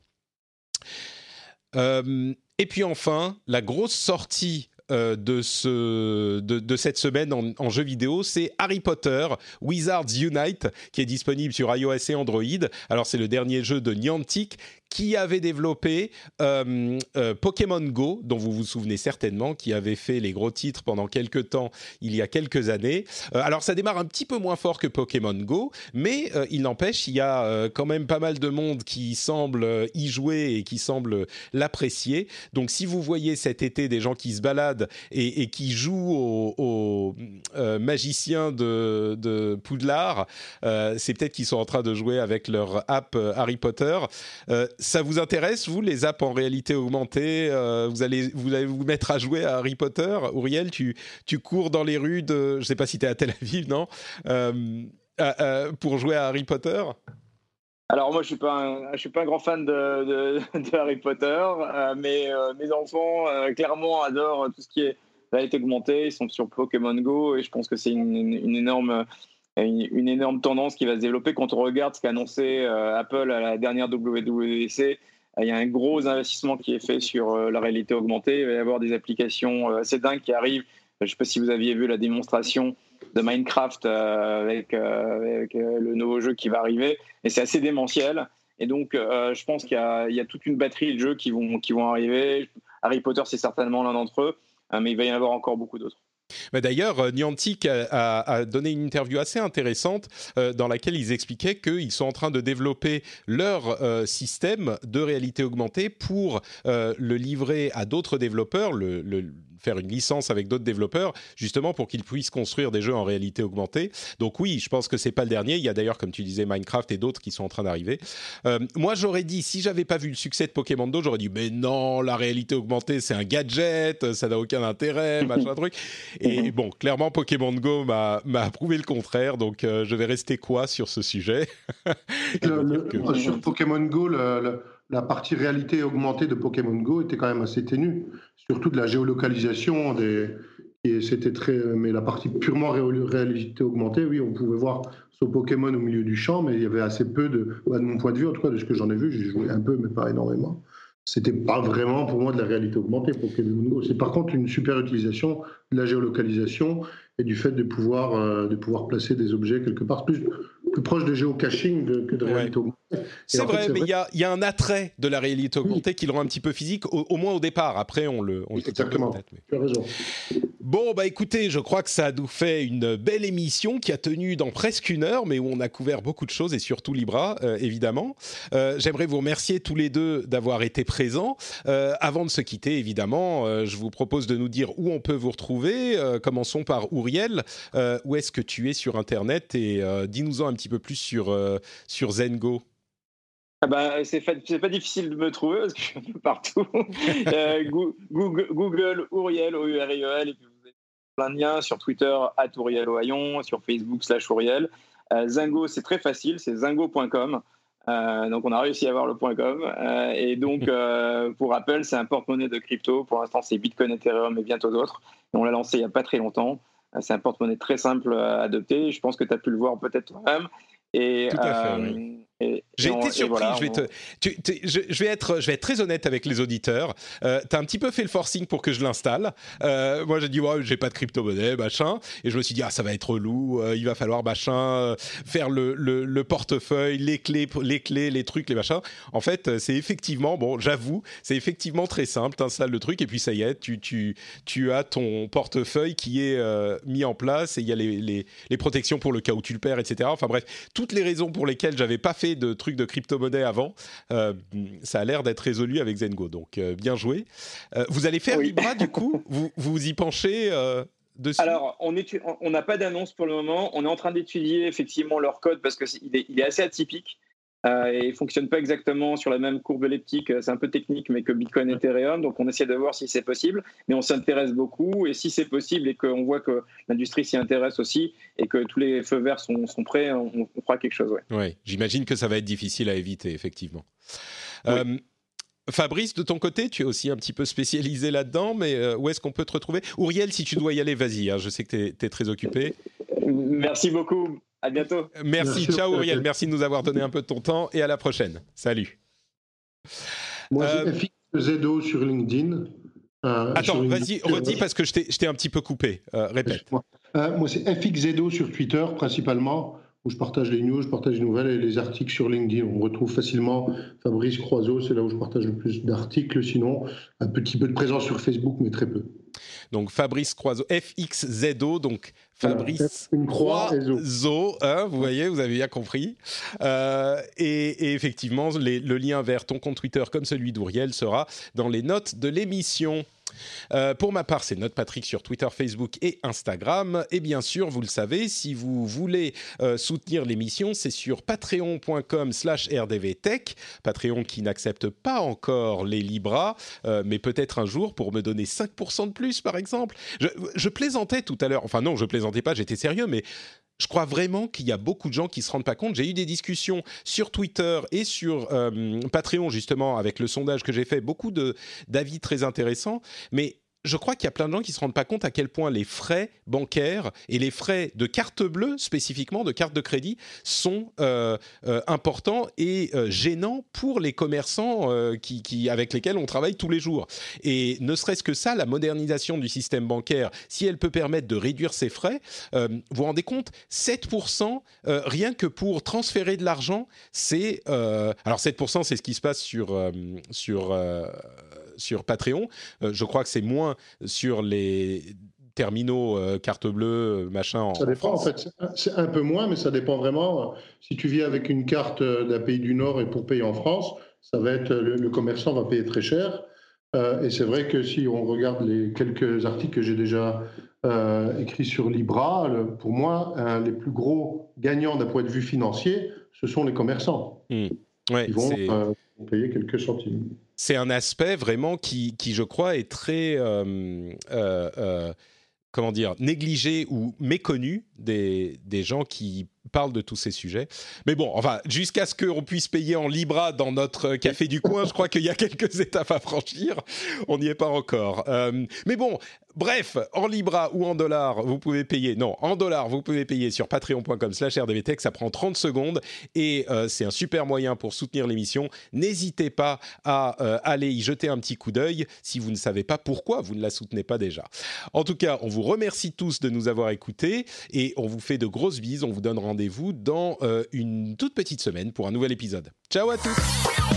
et puis enfin, la grosse sortie de, cette semaine en, en jeu vidéo, c'est Harry Potter Wizards Unite, qui est disponible sur iOS et Android. Alors c'est le dernier jeu de Niantic qui avait développé euh, euh, Pokémon Go, dont vous vous souvenez certainement, qui avait fait les gros titres pendant quelques temps, il y a quelques années. Euh, alors ça démarre un petit peu moins fort que Pokémon Go, mais il n'empêche, il y a quand même pas mal de monde qui semble y jouer et qui semble l'apprécier. Donc si vous voyez cet été des gens qui se baladent et, qui jouent aux, magiciens de, Poudlard, c'est peut-être qu'ils sont en train de jouer avec leur app Harry Potter. Ça vous intéresse, vous, les apps en réalité augmentée euh, vous, allez, vous mettre à jouer à Harry Potter? Auriel, tu, tu cours dans les rues de... Je ne sais pas si tu es à Tel Aviv, non? Euh, euh, Pour jouer à Harry Potter? Alors moi je suis pas je suis pas un grand fan de, Harry Potter, mais mes enfants clairement adorent tout ce qui est réalité augmentée. Ils sont sur Pokémon Go et je pense que c'est une, énorme une, énorme tendance qui va se développer. Quand on regarde ce qu'a annoncé euh, Apple à la dernière WWDC, euh, il y a un gros investissement qui est fait sur euh, la réalité augmentée. Il va y avoir des applications assez dingues qui arrivent. Je ne sais pas si vous aviez vu la démonstration de Minecraft avec, le nouveau jeu qui va arriver. Et c'est assez démentiel. Et donc, je pense qu'il y, a toute une batterie de jeux qui vont arriver. Harry Potter, c'est certainement l'un d'entre eux, mais il va y en avoir encore beaucoup d'autres. D'ailleurs, euh, Niantic a, donné une interview assez intéressante euh, dans laquelle ils expliquaient qu'ils sont en train de développer leur euh, système de réalité augmentée pour le livrer à d'autres développeurs, faire une licence avec d'autres développeurs, justement pour qu'ils puissent construire des jeux en réalité augmentée. Donc oui, je pense que c'est pas le dernier. Il y a d'ailleurs, comme tu disais, Minecraft et d'autres qui sont en train d'arriver. Euh, moi, j'aurais dit, si j'avais pas vu le succès de Pokémon Go, j'aurais dit, mais non, la réalité augmentée, c'est un gadget, ça n'a aucun intérêt, machin truc. Et bon, clairement, Pokémon Go m'a prouvé le contraire, donc euh, je vais rester quoi sur ce sujet? Sur Pokémon Go, la partie réalité augmentée de Pokémon Go était quand même assez ténue surtout de la géolocalisation. Des, c'était très, mais la partie purement réalité augmentée, oui, on pouvait voir ce Pokémon au milieu du champ, mais il y avait assez peu de, de mon point de vue, en tout cas de ce que j'en ai vu, j'ai joué un peu, mais pas énormément. C'était pas vraiment pour moi de la réalité augmentée Pokémon Go. C'est par contre une super utilisation de la géolocalisation et du fait de pouvoir, euh, de pouvoir placer des objets quelque part plus, plus proche de géocaching que de réalité augmentée. C'est vrai, mais il y, y, a un attrait de la réalité augmentée qui le rend un petit peu physique, au, moins au départ. Après, on le. On Exactement. Tu as raison. Bon, bah écoutez, je crois que ça nous fait une belle émission qui a tenu dans presque une heure, mais où on a couvert beaucoup de choses et surtout Libra, euh, évidemment. Euh, j'aimerais vous remercier tous les deux d'avoir été présents. Euh, avant de se quitter, évidemment, je vous propose de nous dire où on peut vous retrouver. commençons par Ouriel. où est-ce que tu es sur Internet? Et dis-nous-en un petit peu plus sur, sur Zengo. Ah bah, c'est pas difficile de me trouver parce que je suis un peu partout. Euh, Google, Google, Ouriel, O-U-R-I-E-L, et puis vous avez plein de liens sur Twitter, at Ouriel Ohaillon, sur Facebook, slash Ouriel. Euh, Zingo, c'est très facile, c'est zingo.com. Euh, donc on a réussi à avoir le .com. et donc, pour rappel, c'est un porte-monnaie de crypto. Pour l'instant, c'est Bitcoin, Ethereum et bientôt d'autres. On l'a lancé il n'y a pas très longtemps. C'est un porte-monnaie très simple à adopter. Je pense que tu as pu le voir peut-être toi-même. Et, Tout à fait, oui. J'ai été surpris. je, vais te, je, vais être, je vais être très honnête avec les auditeurs. Euh, tu as un petit peu fait le forcing pour que je l'installe. Euh, moi, j'ai dit, ouais, j'ai pas de crypto-monnaie, machin. Et je me suis dit, ah, ça va être relou. Euh, il va falloir, machin, euh, faire le, le, portefeuille, les clés, les clés, les trucs, les machins. En fait, c'est effectivement, bon, j'avoue, c'est effectivement très simple. Tu installes le truc et puis ça y est, tu, tu, tu as ton portefeuille qui est mis en place et il y a les, les, les protections pour le cas où tu le perds, etc. Enfin bref, toutes les raisons pour lesquelles j'avais pas fait de trucs de crypto-monnaie avant. Euh, ça a l'air d'être résolu avec Zengo, donc euh, bien joué. Euh, vous allez faire Libra du coup? Vous, vous y penchez Dessus? Alors, on n'a pas d'annonce pour le moment. On est en train d'étudier effectivement leur code parce qu'il est, il est assez atypique. Euh, et il fonctionne pas exactement sur la même courbe elliptique. C'est un peu technique, mais que Bitcoin et Ethereum. Donc, on essaie de voir si c'est possible, mais on s'intéresse beaucoup. Et si c'est possible et qu'on voit que l'industrie s'y intéresse aussi et que tous les feux verts sont, sont prêts, on, fera quelque chose. Oui, ouais, j'imagine que ça va être difficile à éviter, effectivement. Euh, Fabrice, de ton côté, tu es aussi un petit peu spécialisé là-dedans, mais euh, où est-ce qu'on peut te retrouver? Ouriel, si tu dois y aller, vas-y, hein, je sais que tu es, très occupé. Merci beaucoup. À bientôt. Merci, ciao Uriel, merci de nous avoir donné un peu de ton temps et à la prochaine. Salut. Moi, j'ai euh... Zedo sur LinkedIn. Euh, Attends, vas-y, redis parce que je t'ai un petit peu coupé. Euh, répète. Euh, moi, c'est FXZedo sur Twitter principalement, où je partage les news, je partage les nouvelles et les articles sur LinkedIn. On retrouve facilement Fabrice Croiseau, c'est là où je partage le plus d'articles. Sinon, un petit peu de présence sur Facebook, mais très peu. Donc Fabrice Croiseau, FXZO, donc Fabrice Croiseau, hein, vous voyez, vous avez bien compris. Euh, et, effectivement, le lien vers ton compte Twitter comme celui d'Ouriel sera dans les notes de l'émission. Euh, pour ma part, c'est Note Patrick sur Twitter, Facebook et Instagram. Et bien sûr, vous le savez, si vous voulez euh, soutenir l'émission, c'est sur patreon.com slash rdvtech. Patreon qui n'accepte pas encore les Libras, euh, mais peut-être un jour pour me donner 5% de plus, par exemple. Je, je plaisantais tout à l'heure. Enfin non, je plaisantais pas, j'étais sérieux, mais je crois vraiment qu'il y a beaucoup de gens qui se rendent pas compte. J'ai eu des discussions sur Twitter et sur euh, Patreon justement avec le sondage que j'ai fait, beaucoup d'avis très intéressants, mais je crois qu'il y a plein de gens qui se rendent pas compte à quel point les frais bancaires et les frais de carte bleue spécifiquement, de carte de crédit, sont euh, euh, importants et euh, gênants pour les commerçants qui, avec lesquels on travaille tous les jours. Et ne serait-ce que ça, la modernisation du système bancaire, si elle peut permettre de réduire ces frais, vous vous rendez compte, 7% rien que pour transférer de l'argent, c'est alors 7% c'est ce qui se passe sur sur sur Patreon. Euh, je crois que c'est moins sur les terminaux euh, carte bleue, machin. ça dépend, en, fait. C'est un peu moins, mais ça dépend vraiment. Si tu vis avec une carte d'un pays du Nord et pour payer en France, ça va être le, commerçant va payer très cher. Euh, et c'est vrai que si on regarde les quelques articles que j'ai déjà écrits sur Libra, pour moi, les plus gros gagnants d'un point de vue financier, ce sont les commerçants. Mmh. Ils vont payer quelques centimes c'est un aspect vraiment qui, je crois, est très, euh, euh, euh, comment négligé ou méconnu des gens qui parle de tous ces sujets. Mais bon, enfin, jusqu'à ce qu'on puisse payer en Libra dans notre café du coin, je crois qu'il y a quelques étapes à franchir. On n'y est pas encore. Euh, mais bon, bref, en Libra ou en dollars, vous pouvez payer. Non, en dollars, vous pouvez payer sur patreon.com/slash rdvtech. Ça prend 30 secondes et euh, c'est un super moyen pour soutenir l'émission. N'hésitez pas à euh, aller y jeter un petit coup d'œil si vous ne savez pas pourquoi vous ne la soutenez pas déjà. En tout cas, on vous remercie tous de nous avoir écoutés et on vous fait de grosses bises. On vous donne rendez-vous vous dans euh, une toute petite semaine pour un nouvel épisode. Ciao à tous